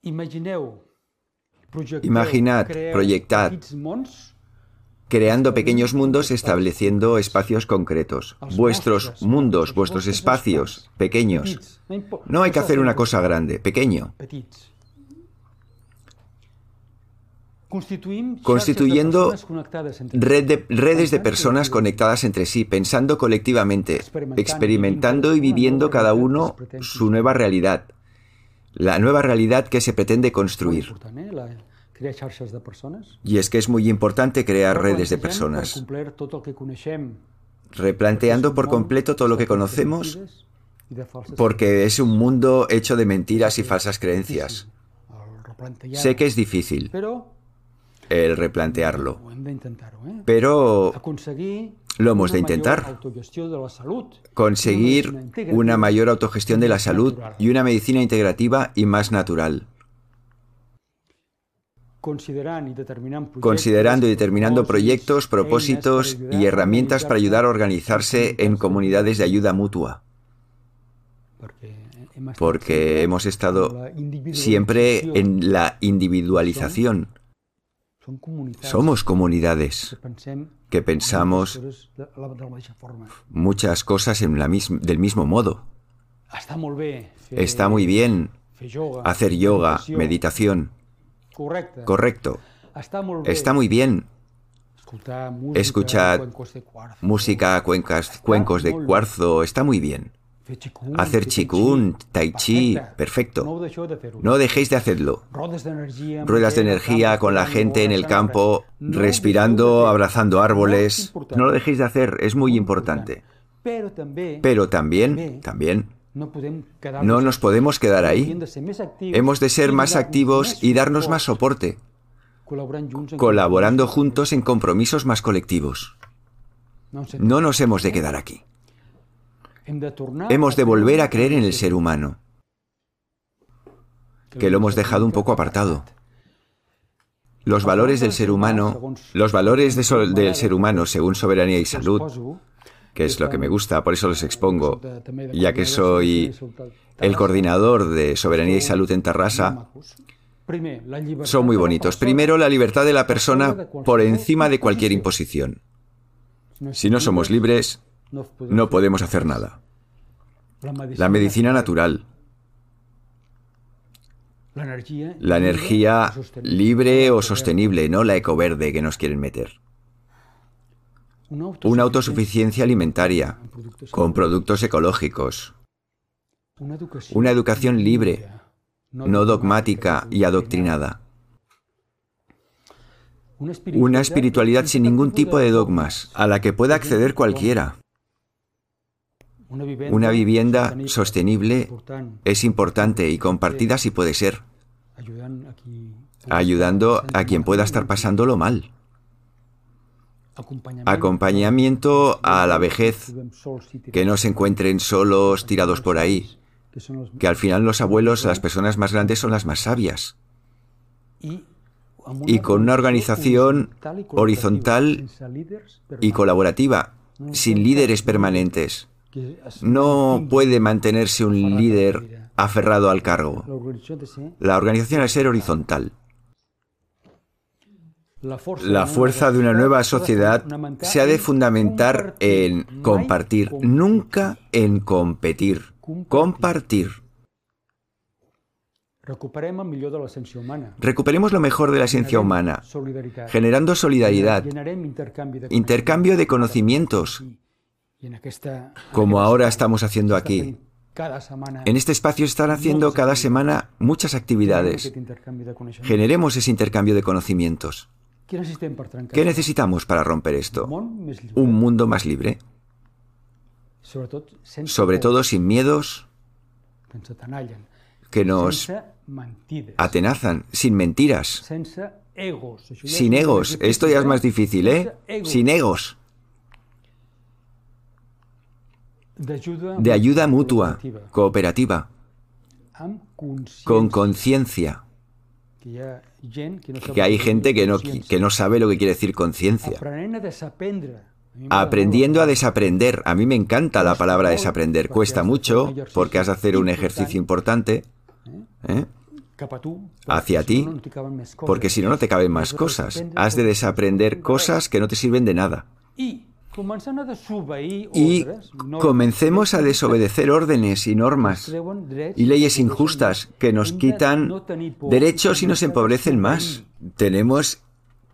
Imaginad, proyectad creando pequeños mundos estableciendo espacios concretos. Vuestros mundos, vuestros espacios pequeños. No hay que hacer una cosa grande, pequeño. constituyendo redes de personas conectadas entre sí, pensando colectivamente, experimentando y viviendo cada uno su nueva realidad, la nueva realidad que se pretende construir. Y es que es muy importante crear redes de personas. Replanteando por completo todo lo que conocemos, porque es un mundo hecho de mentiras y falsas creencias. Sé que es difícil el replantearlo, pero lo hemos de intentar. Conseguir una mayor autogestión de la salud y una medicina integrativa y más natural. Considerando y determinando proyectos, propósitos y herramientas para ayudar a organizarse en comunidades de ayuda mutua. Porque hemos estado siempre en la individualización. Somos comunidades que pensamos muchas cosas en la del mismo modo. Está muy bien hacer yoga, meditación. Correcto. Está muy bien escuchar música, cuencas, cuencos de cuarzo. Está muy bien. Hacer chikun, tai chi, perfecto. No dejéis de hacerlo. Ruedas de energía con la gente en el campo, respirando, abrazando árboles. No lo dejéis de hacer, es muy importante. Pero también, también, no nos podemos quedar ahí. Hemos de ser más activos y darnos más soporte, colaborando juntos en compromisos más colectivos. No nos hemos de quedar aquí. Hemos de volver a creer en el ser humano, que lo hemos dejado un poco apartado. Los valores del ser humano, los valores del ser humano según soberanía y salud, que es lo que me gusta, por eso los expongo, ya que soy el coordinador de soberanía y salud en Tarrasa, son muy bonitos. Primero, la libertad de la persona por encima de cualquier imposición. Si no somos libres, no podemos hacer nada. La medicina natural. La energía libre o sostenible, no la ecoverde que nos quieren meter. Una autosuficiencia alimentaria, con productos ecológicos. Una educación libre, no dogmática y adoctrinada. Una espiritualidad sin ningún tipo de dogmas, a la que pueda acceder cualquiera. Una vivienda sostenible es importante y compartida si puede ser, ayudando a quien pueda estar pasándolo mal. Acompañamiento a la vejez, que no se encuentren solos tirados por ahí, que al final los abuelos, las personas más grandes son las más sabias. Y con una organización horizontal y colaborativa, sin líderes permanentes. No puede mantenerse un líder aferrado al cargo. La organización debe ser horizontal. La fuerza de una nueva sociedad se ha de fundamentar en compartir, nunca en competir. Compartir. Recuperemos lo mejor de la esencia humana, generando solidaridad, intercambio de conocimientos, como ahora estamos haciendo aquí. En este espacio están haciendo cada semana muchas actividades. Generemos ese intercambio de conocimientos. ¿Qué necesitamos para romper esto? Un mundo más libre. Sobre todo sin miedos que nos atenazan, sin mentiras, sin egos. Esto ya es más difícil, ¿eh? Sin egos. de ayuda mutua, cooperativa, con conciencia. Que hay gente que no, que no sabe lo que quiere decir conciencia. Aprendiendo a desaprender. A mí me encanta la palabra desaprender. Cuesta mucho porque has de hacer un ejercicio importante ¿eh? hacia ti, porque si no, no te caben más cosas. Has de desaprender cosas que no te sirven de nada. Y comencemos a desobedecer órdenes y normas y leyes injustas que nos quitan derechos y nos empobrecen más. Tenemos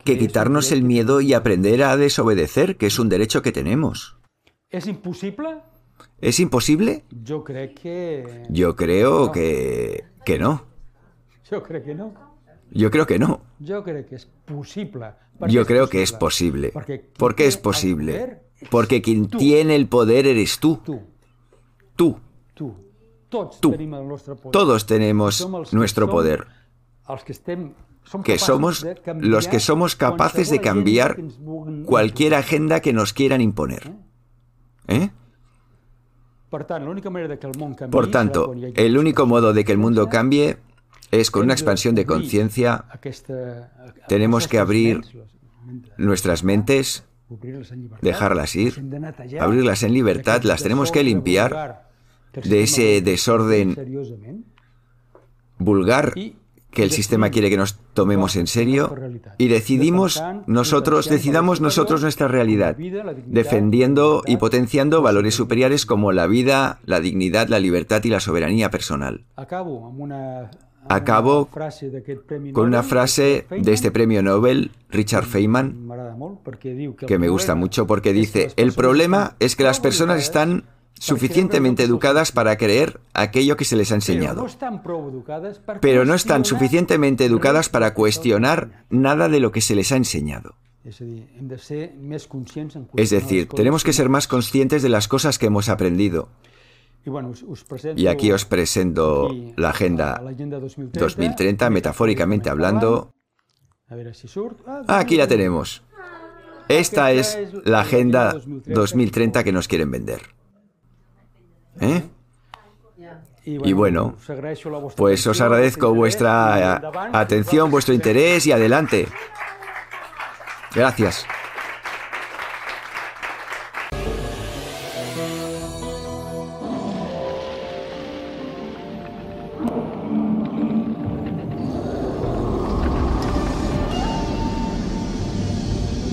que quitarnos el miedo y aprender a desobedecer, que es un derecho que tenemos. ¿Es imposible? ¿Es imposible? Yo creo que... Yo creo que... que no. Yo creo que no. Yo creo que no. Yo creo que es posible. Yo creo que es posible. ¿Por qué es posible? Porque quien tiene el poder eres tú. Tú. Tú. Todos tenemos nuestro poder. Que somos los que somos capaces de cambiar cualquier agenda que nos quieran imponer. ¿Eh? Por tanto, el único modo de que el mundo cambie es con una expansión de conciencia. Tenemos que abrir nuestras mentes, dejarlas ir, abrirlas en libertad, las tenemos que limpiar de ese desorden vulgar que el sistema quiere que nos tomemos en serio y decidimos nosotros, decidamos nosotros nuestra realidad, defendiendo y potenciando valores superiores como la vida, la dignidad, la libertad y la soberanía personal. Acabo con una frase de este premio Nobel, Richard Feynman, que me gusta mucho porque dice, el problema es que las personas están suficientemente educadas para creer aquello que se les ha enseñado, pero no están suficientemente educadas para cuestionar nada de lo que se les ha enseñado. Es decir, tenemos que ser más conscientes de las cosas que hemos aprendido. Y aquí os presento la Agenda 2030, metafóricamente hablando. Ah, aquí la tenemos. Esta es la Agenda 2030 que nos quieren vender. ¿Eh? Y bueno, pues os agradezco vuestra atención, vuestro interés y adelante. Gracias.